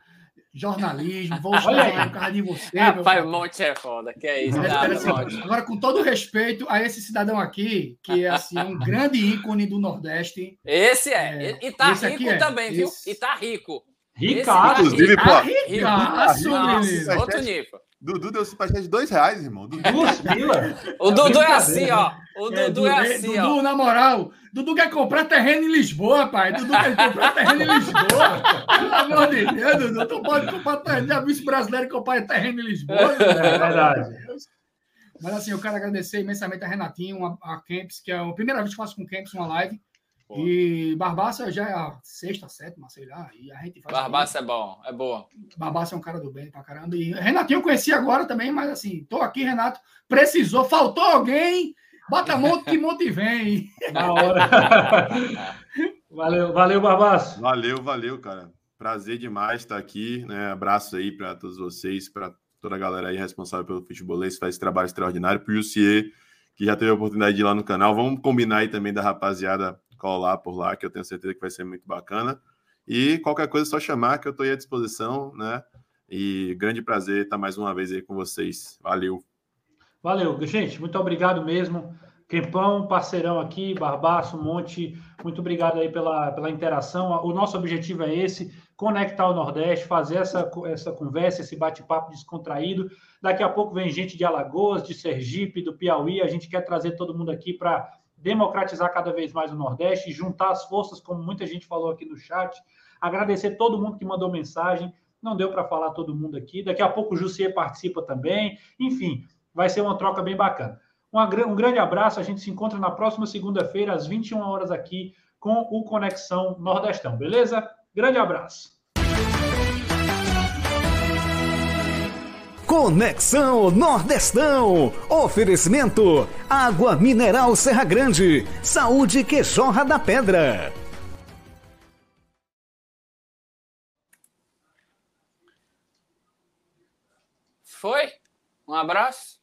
jornalismo. Vou estudar por causa de você. Rapaz. Monte é foda. Que é isso, Mas, nada, assim. Agora, com todo respeito a esse cidadão aqui, que é assim, um grande ícone do Nordeste. Esse é. É, E tá rico é, também, viu? esse. E tá rico. Ricardo. Inclusive, pô. Ah, ricaço, Nossa, outro nível. Dudu deu superchat de dois reais, irmão. Dudu. O Dudu é assim, ó. O É, Dudu é assim, Dudu, ó. na moral, Dudu quer comprar terreno em Lisboa, pai. Dudu quer comprar terreno em Lisboa. Pelo amor de Deus, Dudu, tu pode comprar terreno. Já viu brasileiro comprar terreno em Lisboa? É verdade. Mas assim, eu quero agradecer imensamente a Renatinho, a, a Camps, que é a primeira vez que eu faço com o Camps uma live. Pô. E Barbaça já é a sexta, sétima, sei lá. E a gente faz. Barbaça é bom, é boa. Barbaça é um cara do bem pra caramba. E Renatinho eu conheci agora também, mas assim, tô aqui, Renato. Precisou, faltou alguém. Bota monte que monte vem. Na hora. Valeu, valeu, Barbaço. Valeu, valeu, cara. Prazer demais estar aqui. Né? Abraço aí para todos vocês, para toda a galera aí responsável pelo futebolês, faz esse trabalho extraordinário. Para o Jussier, que já teve a oportunidade de ir lá no canal. Vamos combinar aí também da rapaziada colar por lá, que eu tenho certeza que vai ser muito bacana. E qualquer coisa é só chamar, que eu estou aí à disposição, né? E grande prazer estar mais uma vez aí com vocês. Valeu. Valeu, gente. Muito obrigado mesmo. Quempão, parceirão aqui, Barbaço, Monte, muito obrigado aí pela, pela interação. O nosso objetivo é esse: conectar o Nordeste, fazer essa, essa conversa, esse bate-papo descontraído. Daqui a pouco vem gente de Alagoas, de Sergipe, do Piauí. A gente quer trazer todo mundo aqui para democratizar cada vez mais o Nordeste, juntar as forças, como muita gente falou aqui no chat. Agradecer todo mundo que mandou mensagem. Não deu para falar todo mundo aqui. Daqui a pouco o Jussier participa também. Enfim, vai ser uma troca bem bacana. Um grande abraço. A gente se encontra na próxima segunda-feira, às 21 horas, aqui com o Conexão Nordestão, beleza? Grande abraço. Conexão Nordestão. Oferecimento: Água Mineral Serra Grande. Saúde que jorra da pedra. Foi? Um abraço.